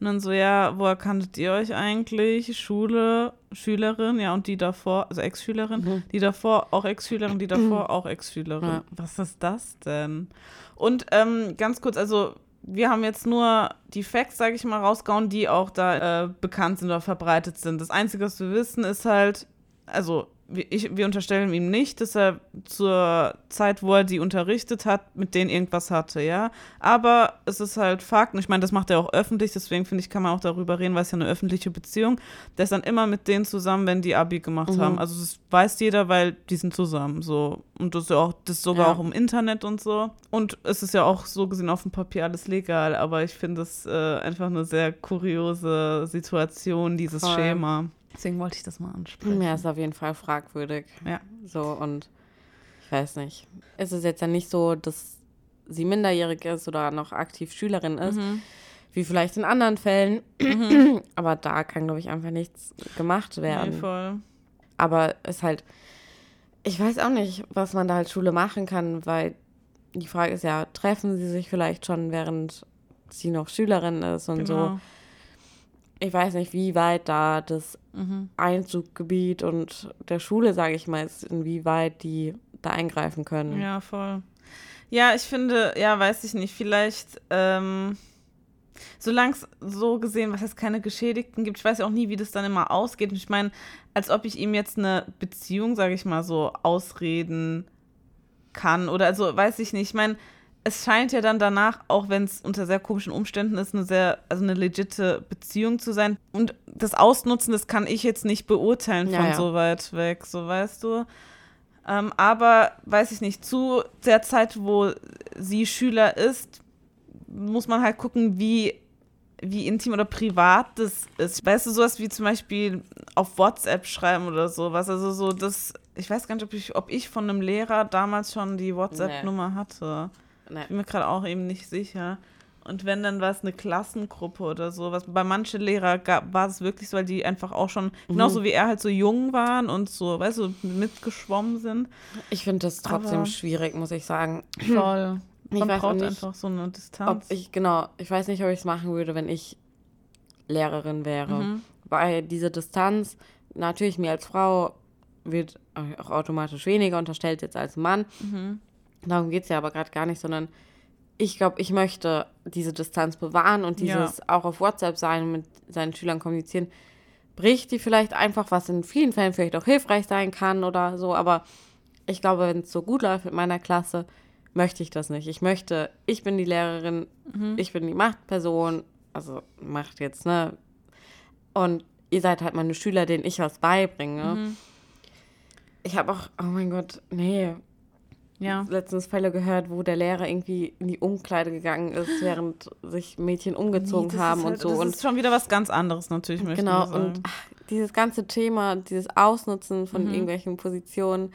Und dann so, ja, woher kanntet ihr euch eigentlich? Schule, Schülerin, ja, und die davor, also Ex-Schülerin, die davor auch Ex-Schülerin, die davor <clears throat> auch Ex-Schülerin. Ja. Was ist das denn? Und ähm, ganz kurz, also wir haben jetzt nur die Facts, sage ich mal, rausgehauen, die auch da äh, bekannt sind oder verbreitet sind. Das Einzige, was wir wissen, ist halt, also ich, wir unterstellen ihm nicht, dass er zur Zeit, wo er die unterrichtet hat, mit denen irgendwas hatte, ja. Aber es ist halt Fakt, und ich meine, das macht er auch öffentlich, deswegen finde ich, kann man auch darüber reden, weil es ja eine öffentliche Beziehung. Der ist dann immer mit denen zusammen, wenn die Abi gemacht mhm. haben. Also das weiß jeder, weil die sind zusammen so. Und das ist ja auch, das ist sogar ja. auch im Internet und so. Und es ist ja auch so gesehen auf dem Papier alles legal, aber ich finde es äh, einfach eine sehr kuriose Situation, dieses Voll. Schema. Deswegen wollte ich das mal ansprechen. Ja, ist auf jeden Fall fragwürdig. Ja. So und ich weiß nicht. Es ist jetzt ja nicht so, dass sie minderjährig ist oder noch aktiv Schülerin ist, mhm. wie vielleicht in anderen Fällen. Mhm. <clears throat> Aber da kann, glaube ich, einfach nichts gemacht werden. Nee, voll. Aber es ist halt, ich weiß auch nicht, was man da als Schule machen kann, weil die Frage ist ja, treffen sie sich vielleicht schon, während sie noch Schülerin ist und genau. so ich weiß nicht, wie weit da das mhm. Einzuggebiet und der Schule, sage ich mal, ist, inwieweit die da eingreifen können. Ja, voll. Ja, ich finde, ja, weiß ich nicht, vielleicht, ähm, solange es so gesehen, was heißt keine Geschädigten gibt, ich weiß ja auch nie, wie das dann immer ausgeht. Ich meine, als ob ich ihm jetzt eine Beziehung, sage ich mal, so ausreden kann oder also, weiß ich nicht. Ich meine, es scheint ja dann danach, auch wenn es unter sehr komischen Umständen ist, eine sehr, also eine legitime Beziehung zu sein. Und das Ausnutzen, das kann ich jetzt nicht beurteilen von ja, ja. so weit weg, so weißt du. Ähm, aber weiß ich nicht, zu der Zeit, wo sie Schüler ist, muss man halt gucken, wie, wie intim oder privat das ist. Weißt du, sowas wie zum Beispiel auf WhatsApp schreiben oder sowas. Also so das, ich weiß gar nicht, ob ich, ob ich von einem Lehrer damals schon die WhatsApp-Nummer nee. hatte. Nee. Ich bin mir gerade auch eben nicht sicher. Und wenn, dann war es eine Klassengruppe oder so. Was bei manchen Lehrer gab, war es wirklich so, weil die einfach auch schon, mhm. genauso wie er halt so jung waren und so, weißt du, mitgeschwommen sind. Ich finde das trotzdem Aber schwierig, muss ich sagen. <clears throat> Voll. Ich Man braucht nicht, einfach so eine Distanz. ich, genau, ich weiß nicht, ob ich es machen würde, wenn ich Lehrerin wäre. Mhm. Weil diese Distanz, natürlich mir als Frau wird auch automatisch weniger unterstellt jetzt als Mann. Mhm. Darum geht es ja aber gerade gar nicht, sondern ich glaube, ich möchte diese Distanz bewahren und dieses ja. auch auf WhatsApp sein und mit seinen Schülern kommunizieren. Bricht die vielleicht einfach, was in vielen Fällen vielleicht auch hilfreich sein kann oder so, aber ich glaube, wenn es so gut läuft mit meiner Klasse, möchte ich das nicht. Ich möchte, ich bin die Lehrerin, mhm. ich bin die Machtperson, also Macht jetzt, ne? Und ihr seid halt meine Schüler, denen ich was beibringe. Mhm. Ich habe auch, oh mein Gott, nee, ja. letztens Fälle gehört, wo der Lehrer irgendwie in die Umkleide gegangen ist, <gasps> während sich Mädchen umgezogen nee, haben halt, und so. Das und ist schon wieder was ganz anderes natürlich. Genau, und ach, dieses ganze Thema, dieses Ausnutzen von mhm. irgendwelchen Positionen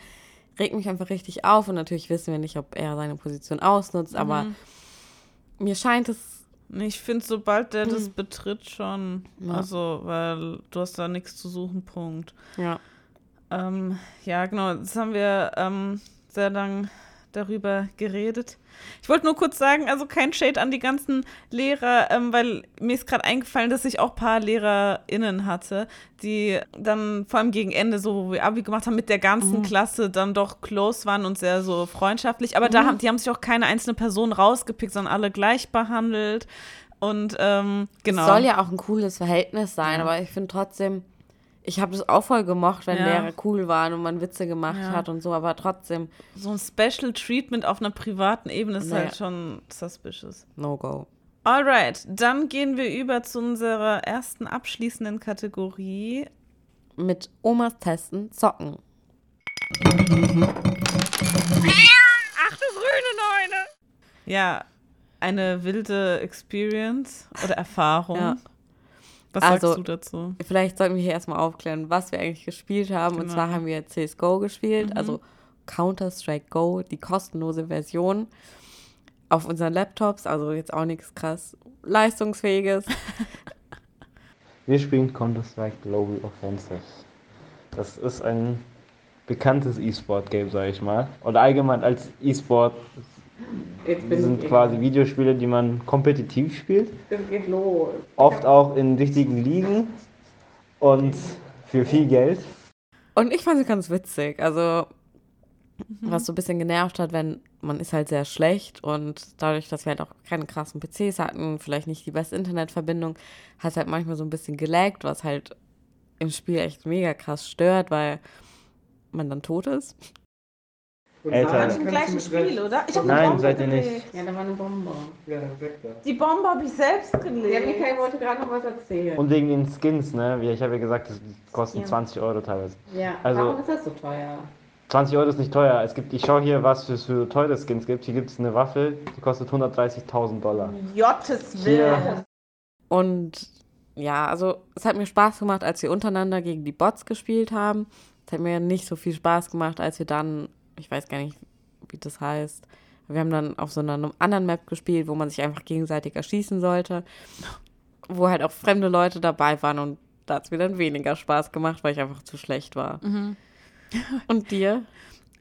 regt mich einfach richtig auf. Und natürlich wissen wir nicht, ob er seine Position ausnutzt, mhm. aber mir scheint es ich finde, sobald der das hm. betritt, schon. Ja. Also, weil du hast da nichts zu suchen, Punkt. Ja. Ähm, ja, genau. Jetzt haben wir ähm, sehr lang darüber geredet. Ich wollte nur kurz sagen, also kein Shade an die ganzen Lehrer, ähm, weil mir ist gerade eingefallen, dass ich auch ein paar LehrerInnen hatte, die dann vor allem gegen Ende, so wo wir Abi gemacht haben, mit der ganzen mhm. Klasse dann doch close waren und sehr so freundschaftlich. Aber mhm. da haben, die haben sich auch keine einzelne Person rausgepickt, sondern alle gleich behandelt. Und ähm, genau. Es soll ja auch ein cooles Verhältnis sein, ja. aber ich finde trotzdem, ich habe das auch voll gemocht, wenn ja. Lehrer cool waren und man Witze gemacht ja. hat und so, aber trotzdem. So ein Special Treatment auf einer privaten Ebene ist naja. halt schon suspicious. No go. Alright, dann gehen wir über zu unserer ersten abschließenden Kategorie. Mit Omas Testen zocken. Ach du grüne Neune! Ja, eine wilde Experience oder Erfahrung. Ja. Was also, sagst du dazu? Vielleicht sollten wir hier erstmal aufklären, was wir eigentlich gespielt haben. Genau. Und zwar haben wir CSGO gespielt, mhm. also Counter-Strike Go, die kostenlose Version auf unseren Laptops. Also jetzt auch nichts krass leistungsfähiges. <laughs> wir spielen Counter-Strike Global Offensive. Das ist ein bekanntes E-Sport-Game, sage ich mal. Oder allgemein als E-Sport das sind quasi Videospiele, die man kompetitiv spielt. Das geht los. Oft auch in wichtigen Ligen und für viel Geld. Und ich fand sie ganz witzig. Also, mhm. was so ein bisschen genervt hat, wenn man ist halt sehr schlecht und dadurch, dass wir halt auch keine krassen PCs hatten, vielleicht nicht die beste Internetverbindung, hat es halt manchmal so ein bisschen gelaggt, was halt im Spiel echt mega krass stört, weil man dann tot ist. Das ist im gleichen Spiel, oder? Ich hab eine Nein, Bombe seid ihr nicht. Ja, da war eine Bombe. Ja, weg da. Die Bombe habe ich selbst gelegt. wollte gerade noch was erzählen. Und wegen den Skins, ne? Ich habe ja gesagt, das kosten Ja. 20 Euro teilweise. ja, Also- warum ist das so teuer? 20 Euro ist nicht teuer. Es gibt, ich schaue hier, was es für teure Skins gibt. Hier gibt es eine Waffel, die kostet 130.000 Dollar. Jottes Hier. Willen. Und ja, also es hat mir Spaß gemacht, als wir untereinander gegen die Bots gespielt haben. Es hat mir nicht so viel Spaß gemacht, als wir dann, ich weiß gar nicht, wie das heißt, wir haben dann auf so einer anderen Map gespielt, wo man sich einfach gegenseitig erschießen sollte, wo halt auch fremde Leute dabei waren und da hat es mir dann weniger Spaß gemacht, weil ich einfach zu schlecht war. Und dir?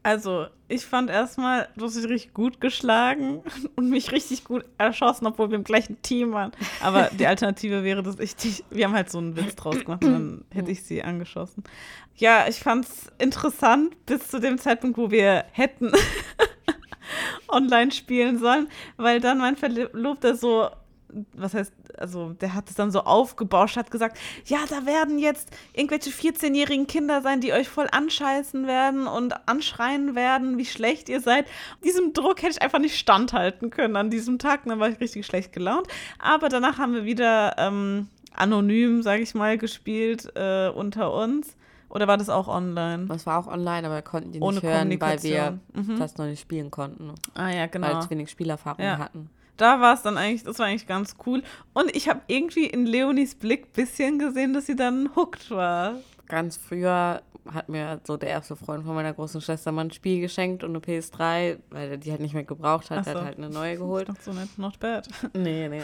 Also, ich fand erstmal, du hast dich richtig gut geschlagen <laughs> und mich richtig gut erschossen, obwohl wir im gleichen Team waren. Aber die Alternative wäre, dass ich dich, wir haben halt so einen Witz draus gemacht und dann hätte ich sie angeschossen. Ja, ich fand's interessant bis zu dem Zeitpunkt, wo wir hätten <laughs> online spielen sollen, weil dann mein Verlobter so, was heißt, also der hat es dann so aufgebauscht, hat gesagt, ja, da werden jetzt irgendwelche 14-jährigen Kinder sein, die euch voll anscheißen werden und anschreien werden, wie schlecht ihr seid. Diesem Druck hätte ich einfach nicht standhalten können an diesem Tag, dann war ich richtig schlecht gelaunt. Aber danach haben wir wieder ähm, anonym, sage ich mal, gespielt äh, unter uns. Oder war das auch online? Das war auch online, aber wir konnten die nicht Ohne hören, weil wir. Mhm. das noch nicht spielen konnten, Ah ja, weil genau. wir wenig Spielerfahrung Ja. hatten. Da war es dann eigentlich, das war eigentlich ganz cool. Und ich habe irgendwie in Leonis Blick ein bisschen gesehen, dass sie dann hooked war. Ganz früher hat mir so der erste Freund von meiner großen Schwester mal ein Spiel geschenkt und eine PS3, weil er die halt nicht mehr gebraucht hat. So. hat halt eine neue geholt. Ach so nett, not bad. <laughs> Nee, nee.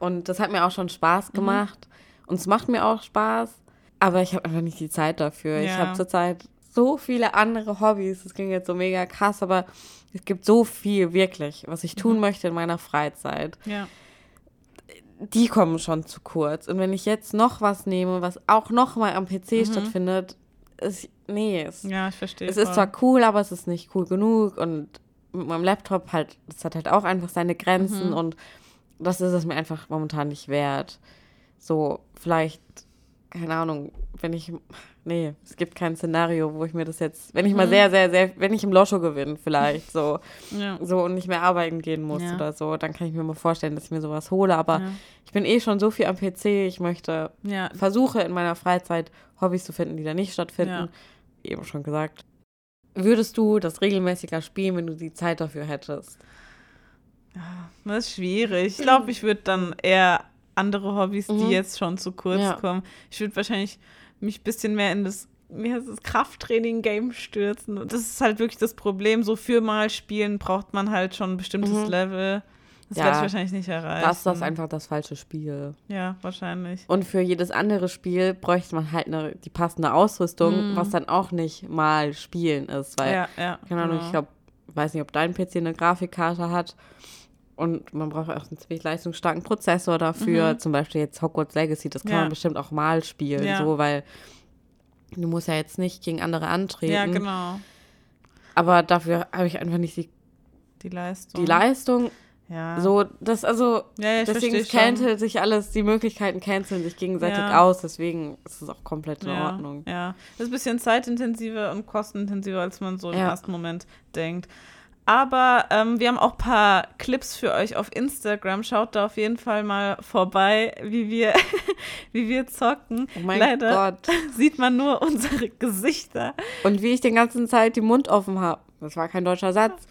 Und das hat mir auch schon Spaß Mhm. gemacht. Und es macht mir auch Spaß. Aber ich habe einfach nicht die Zeit dafür. Ich Ja. habe zurzeit so viele andere Hobbys. Das klingt jetzt so mega krass, aber es gibt so viel wirklich, was ich Mhm. tun möchte in meiner Freizeit. Ja. Die kommen schon zu kurz. Und wenn ich jetzt noch was nehme, was auch noch mal am PC stattfindet, ist, nee, es, Mhm. Ja, ich verstehe. es ist voll. zwar cool, aber es ist nicht cool genug. Und mit meinem Laptop halt, das hat halt auch einfach seine Mhm. Grenzen und das ist es mir einfach momentan nicht wert. So, vielleicht, keine Ahnung, wenn ich, nee, es gibt kein Szenario, wo ich mir das jetzt, wenn ich mal Mhm. sehr, sehr, sehr, wenn ich im Lotto gewinne, vielleicht so, Ja. so und nicht mehr arbeiten gehen muss Ja. oder so, dann kann ich mir mal vorstellen, dass ich mir sowas hole. Aber Ja. ich bin eh schon so viel am PC, ich möchte, Ja. versuche in meiner Freizeit Hobbys zu finden, die da nicht stattfinden. Eben schon gesagt. Würdest du das regelmäßiger spielen, wenn du die Zeit dafür hättest? Das ist schwierig. Ich glaube, ich würde dann eher andere Hobbys, die Mhm. jetzt schon zu kurz Ja. kommen. Ich würde wahrscheinlich mich ein bisschen mehr in das, wie heißt das Krafttraining-Game stürzen. Und das ist halt wirklich das Problem. So für mal spielen braucht man halt schon ein bestimmtes Mhm. Level. Das Ja. werde ich wahrscheinlich nicht erreichen. Das ist das einfach das falsche Spiel. Ja, wahrscheinlich. Und für jedes andere Spiel bräuchte man halt eine, die passende Ausrüstung, Mhm. was dann auch nicht mal spielen ist. Weil, ja, ja. keine Ahnung, genau. ich glaube, weiß nicht, ob dein PC eine Grafikkarte hat. Und man braucht auch einen ziemlich leistungsstarken Prozessor dafür. Mhm. Zum Beispiel jetzt Hogwarts Legacy, das kann Ja. man bestimmt auch mal spielen, Ja. so, weil du musst ja jetzt nicht gegen andere antreten. Ja, genau. Aber dafür habe ich einfach nicht die, Die Leistung. die Leistung. Ja. So, das, also, ja, deswegen cancelt sich alles, die Möglichkeiten canceln sich gegenseitig Ja. aus. Deswegen ist es auch komplett in ja, Ordnung. Ja, das ist ein bisschen zeitintensiver und kostenintensiver, als man so im ersten Moment denkt. Aber ähm, wir haben auch ein paar Clips für euch auf Instagram. Schaut da auf jeden Fall mal vorbei, wie wir, <laughs> wie wir zocken. Oh mein Leider Gott. <laughs> sieht man nur unsere Gesichter. <laughs> Und wie ich die ganze Zeit den Mund offen habe. Das war kein deutscher Satz.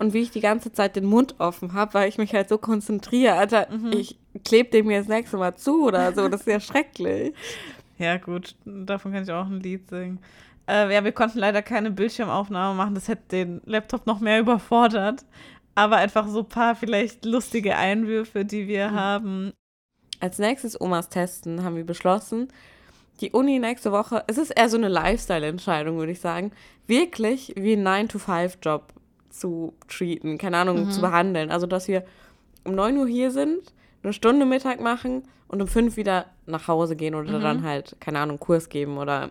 Und wie ich die ganze Zeit den Mund offen habe, weil ich mich halt so konzentriere. Alter, Mhm. ich klebe dem jetzt das nächste Mal zu oder so. Das ist ja schrecklich. Ja, gut, davon kann ich auch ein Lied singen. Äh, ja, wir konnten leider keine Bildschirmaufnahme machen. Das hätte den Laptop noch mehr überfordert. Aber einfach so ein paar vielleicht lustige Einwürfe, die wir Mhm. haben. Als nächstes Omas testen haben wir beschlossen, die Uni nächste Woche, es ist eher so eine Lifestyle-Entscheidung, würde ich sagen, wirklich wie einen 9-to-5-Job zu treaten, keine Ahnung, zu behandeln. Also, dass wir um 9 Uhr hier sind, eine Stunde Mittag machen und um 5 wieder nach Hause gehen oder dann halt, keine Ahnung, Kurs geben oder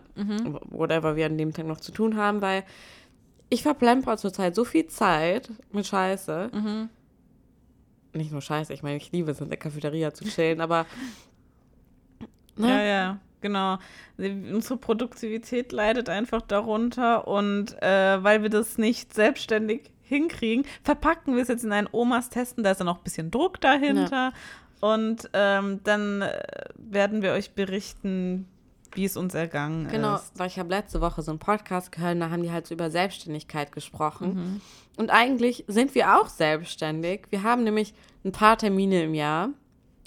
whatever wir an dem Tag noch zu tun haben, weil ich verplemper zurzeit so viel Zeit mit Scheiße. Nicht nur Scheiße, ich meine, ich liebe es, in der Cafeteria zu chillen, aber ne, Ja, ja. Genau. Unsere Produktivität leidet einfach darunter und äh, weil wir das nicht selbstständig hinkriegen, verpacken wir es jetzt in einen Omas testen, da ist dann auch ein bisschen Druck dahinter. Und ähm, dann äh, werden wir euch berichten, wie es uns ergangen Genau, ist. weil ich habe letzte Woche so einen Podcast gehört, da haben die halt so über Selbstständigkeit gesprochen. Und eigentlich sind wir auch selbstständig. Wir haben nämlich ein paar Termine im Jahr,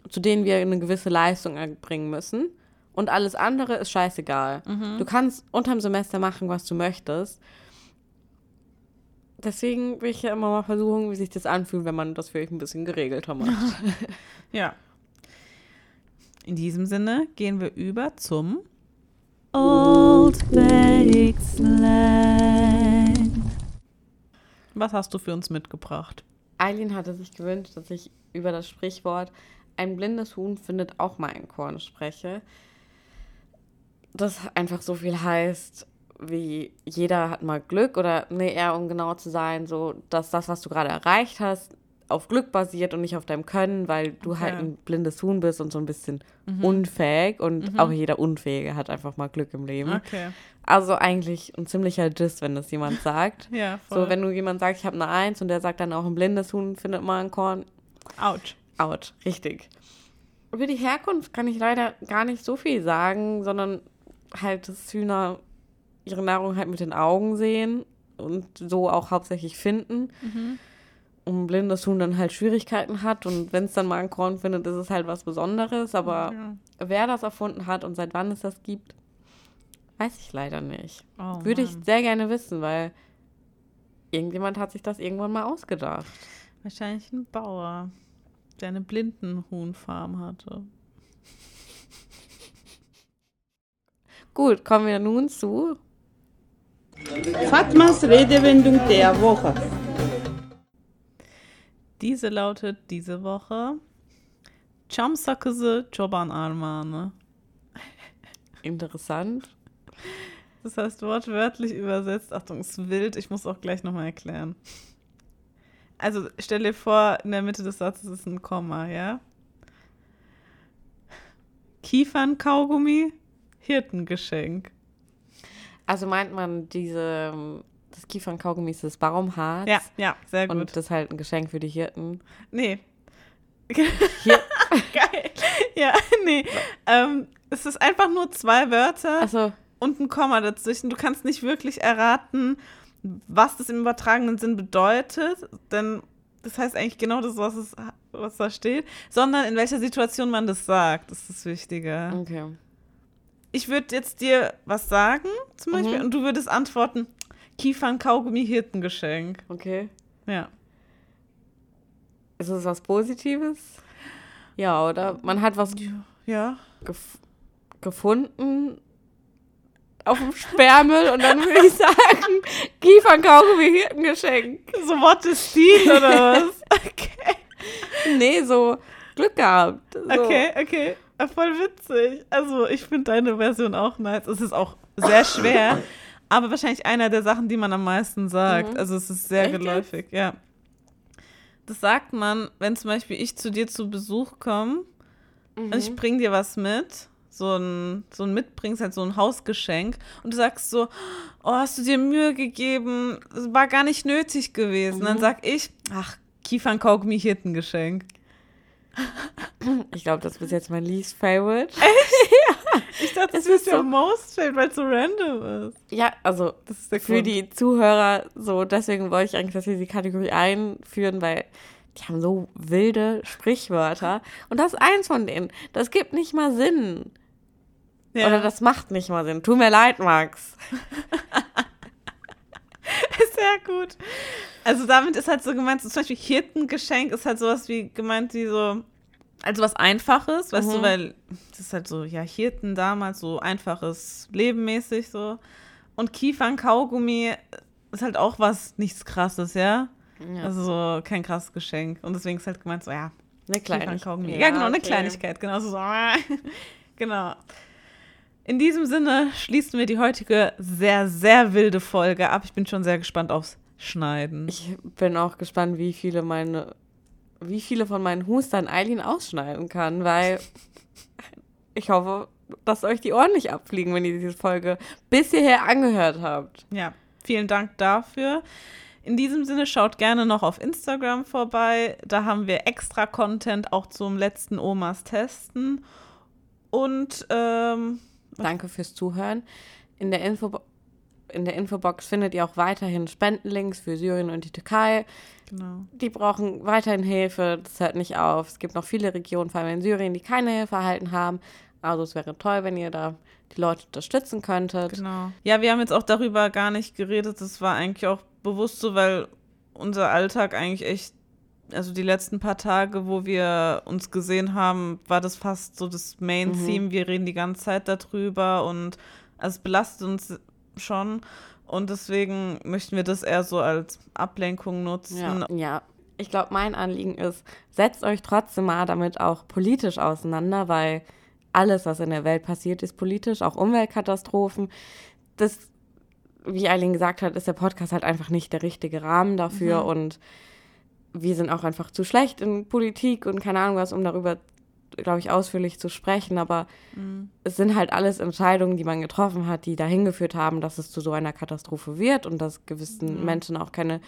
zu denen wir eine gewisse Leistung erbringen müssen. Und alles andere ist scheißegal. Du kannst unterm Semester machen, was du möchtest. Deswegen will ich ja immer mal versuchen, wie sich das anfühlt, wenn man das vielleicht ein bisschen geregelter macht. <laughs> Ja. In diesem Sinne gehen wir über zum Old Bake Slang. Was hast du für uns mitgebracht? Eileen hatte sich gewünscht, dass ich über das Sprichwort ein blindes Huhn findet auch mal ein Korn spreche. Das einfach so viel heißt, wie jeder hat mal Glück oder nee, eher um genau zu sein, so dass das, was du gerade erreicht hast, auf Glück basiert und nicht auf deinem Können, weil du Okay. halt ein blindes Huhn bist und so ein bisschen unfähig und auch jeder Unfähige hat einfach mal Glück im Leben. Okay. Also eigentlich ein ziemlicher Diss, wenn das jemand sagt. <laughs> Ja, voll. So, wenn du jemand sagst, ich habe eine Eins und der sagt dann auch ein blindes Huhn findet mal ein Korn, Autsch. out, richtig. Über die Herkunft kann ich leider gar nicht so viel sagen, sondern halt, dass Hühner ihre Nahrung halt mit den Augen sehen und so auch hauptsächlich finden. Und ein blindes Huhn dann halt Schwierigkeiten hat und wenn es dann mal ein Korn findet, ist es halt was Besonderes. Aber Ja. wer das erfunden hat und seit wann es das gibt, weiß ich leider nicht. Oh, Würde ich Mann. sehr gerne wissen, weil irgendjemand hat sich das irgendwann mal ausgedacht. Wahrscheinlich ein Bauer, der eine Blindenhuhnfarm hatte. Gut, kommen wir nun zu Fatmas Redewendung der Woche. Diese lautet diese Woche Çam sakızı çoban armağanı. interessant. Das heißt wortwörtlich übersetzt, Achtung, ist wild, ich muss auch gleich nochmal erklären. Also stell dir vor, in der Mitte des Satzes ist ein Komma, ja? Kiefernkaugummi, Hirtengeschenk. Also meint man diese, das Kiefernkaugummi ist das Baumharz. Ja, ja, sehr gut. Und das ist halt ein Geschenk für die Hirten. Nee. Hier, <laughs> Geil. Ja, nee. Ähm, es ist einfach nur zwei Wörter also, und ein Komma dazwischen. Du kannst nicht wirklich erraten, was das im übertragenen Sinn bedeutet, denn das heißt eigentlich genau das, was, es, was da steht, sondern in welcher Situation man das sagt, ist das Wichtige. okay. Ich würde jetzt dir was sagen, zum Beispiel, Mhm. und du würdest antworten, Kiefern, Kaugummi, Hirtengeschenk. Okay. Ja. Ist es was Positives? Ja, oder? Man hat was Ja. gef gefunden auf dem Sperrmüll und dann würde ich <laughs> sagen, Kiefernkaugummi Hirtengeschenk. So Worte Stil oder was? <laughs> Okay. Nee, so Glück gehabt. So. Okay, okay. Ja, Voll witzig. Also, ich finde deine Version auch nice. Es ist auch sehr schwer, aber wahrscheinlich einer der Sachen, die man am meisten sagt. Mhm. Also, es ist sehr Echt geläufig, ja. Das sagt man, wenn zum Beispiel ich zu dir zu Besuch komme und Mhm. ich bring dir was mit. So ein, so ein Mitbringst, halt so ein Hausgeschenk. Und du sagst so, oh, hast du dir Mühe gegeben? Es war gar nicht nötig gewesen. Mhm. Dann sag ich, ach, Kiefernkaugummi Hirtengeschenk. Ich glaube, das ist bis jetzt mein least favorite. <laughs> Ich dachte, das ist ja so- most favorite, weil es so random ist. Ja, also Das ist der für die Zuhörer so, deswegen wollte ich eigentlich, dass wir die Kategorie einführen, weil die haben so wilde Sprichwörter. Und das ist eins von denen. Das gibt nicht mal Sinn. Ja. Oder das macht nicht mal Sinn. Tut mir leid, Max. <laughs> <laughs> Sehr gut. Also damit ist halt so gemeint, so zum Beispiel Hirtengeschenk ist halt sowas wie gemeint, wie so, also was Einfaches, weißt du, Mhm. weil das ist halt so, ja, Hirten damals, so einfaches Leben mäßig so. Und Kiefern, Kaugummi ist halt auch was, nichts krasses, ja? Ja. Also so kein krasses Geschenk. Und deswegen ist halt gemeint so, ja, Eine Kiefern, kleine Kaugummi. Ja, genau, eine okay. Kleinigkeit, genau so. so <laughs> genau. In diesem Sinne schließen wir die heutige sehr, sehr wilde Folge ab. Ich bin schon sehr gespannt aufs Schneiden. Ich bin auch gespannt, wie viele meine, wie viele von meinen Hustern Eileen ausschneiden kann, weil <laughs> ich hoffe, dass euch die Ohren nicht abfliegen, wenn ihr diese Folge bis hierher angehört habt. Ja, vielen Dank dafür. In diesem Sinne schaut gerne noch auf Instagram vorbei. Da haben wir extra Content auch zum letzten Omas testen. Und ähm, Danke fürs Zuhören. In der, Info in der Infobox findet ihr auch weiterhin Spendenlinks für Syrien und die Türkei. genau. Die brauchen weiterhin Hilfe. Das hört nicht auf. Es gibt noch viele Regionen, vor allem in Syrien, die keine Hilfe erhalten haben. Also es wäre toll, wenn ihr da die Leute unterstützen könntet. Genau. Ja, wir haben jetzt auch darüber gar nicht geredet. Das war eigentlich auch bewusst so, weil unser Alltag eigentlich echt, also die letzten paar Tage, wo wir uns gesehen haben, war das fast so das Main-Theme. Wir reden die ganze Zeit darüber und es belastet uns schon. Und deswegen möchten wir das eher so als Ablenkung nutzen. Ja, ja. ich glaube, mein Anliegen ist, setzt euch trotzdem mal damit auch politisch auseinander, weil alles, was in der Welt passiert, ist politisch, auch Umweltkatastrophen. Das, wie Eileen gesagt hat, ist der Podcast halt einfach nicht der richtige Rahmen dafür Mhm. und wir sind auch einfach zu schlecht in Politik und keine Ahnung was, um darüber, glaube ich, ausführlich zu sprechen, aber Mhm. es sind halt alles Entscheidungen, die man getroffen hat, die dahin geführt haben, dass es zu so einer Katastrophe wird und dass gewissen Mhm. Menschen auch keine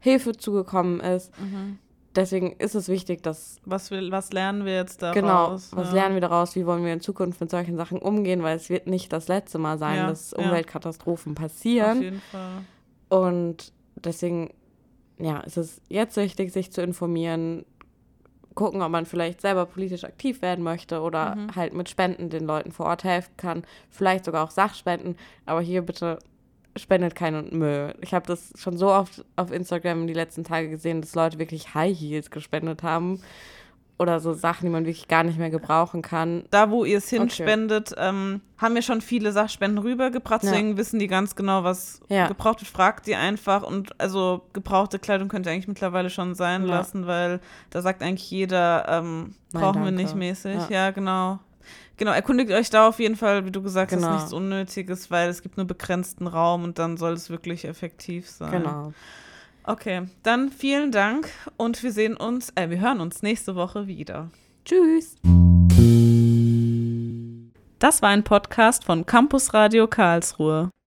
Hilfe zugekommen ist. Mhm. Deswegen ist es wichtig, dass Was, will, was lernen wir jetzt daraus? genau, was ja. lernen wir daraus, wie wollen wir in Zukunft mit solchen Sachen umgehen, weil es wird nicht das letzte Mal sein, Ja, dass ja. Umweltkatastrophen Auf passieren. jeden Fall. Und deswegen, ja, ist es jetzt wichtig, sich zu informieren, gucken, ob man vielleicht selber politisch aktiv werden möchte oder Mhm. halt mit Spenden den Leuten vor Ort helfen kann. Vielleicht sogar auch Sachspenden. Aber hier bitte spendet keinen Müll. Ich habe das schon so oft auf Instagram die letzten Tage gesehen, dass Leute wirklich High Heels gespendet haben. Oder so Sachen, die man wirklich gar nicht mehr gebrauchen kann. da, wo ihr es Okay. hinspendet, ähm, haben wir schon viele Sachspenden rübergebracht, Ja. deswegen wissen die ganz genau, was Ja. gebraucht wird. Fragt die einfach und also gebrauchte Kleidung könnt ihr eigentlich mittlerweile schon sein Ja. lassen, weil da sagt eigentlich jeder, ähm, Nein, brauchen wir nicht mäßig. Ja. Ja. genau. Genau, erkundigt euch da auf jeden Fall, wie du gesagt Genau. hast, nichts Unnötiges, weil es gibt nur begrenzten Raum und dann soll es wirklich effektiv sein. Genau. Okay, dann vielen Dank und wir sehen uns, äh, wir hören uns nächste Woche wieder. Tschüss. Das war ein Podcast von Campus Radio Karlsruhe.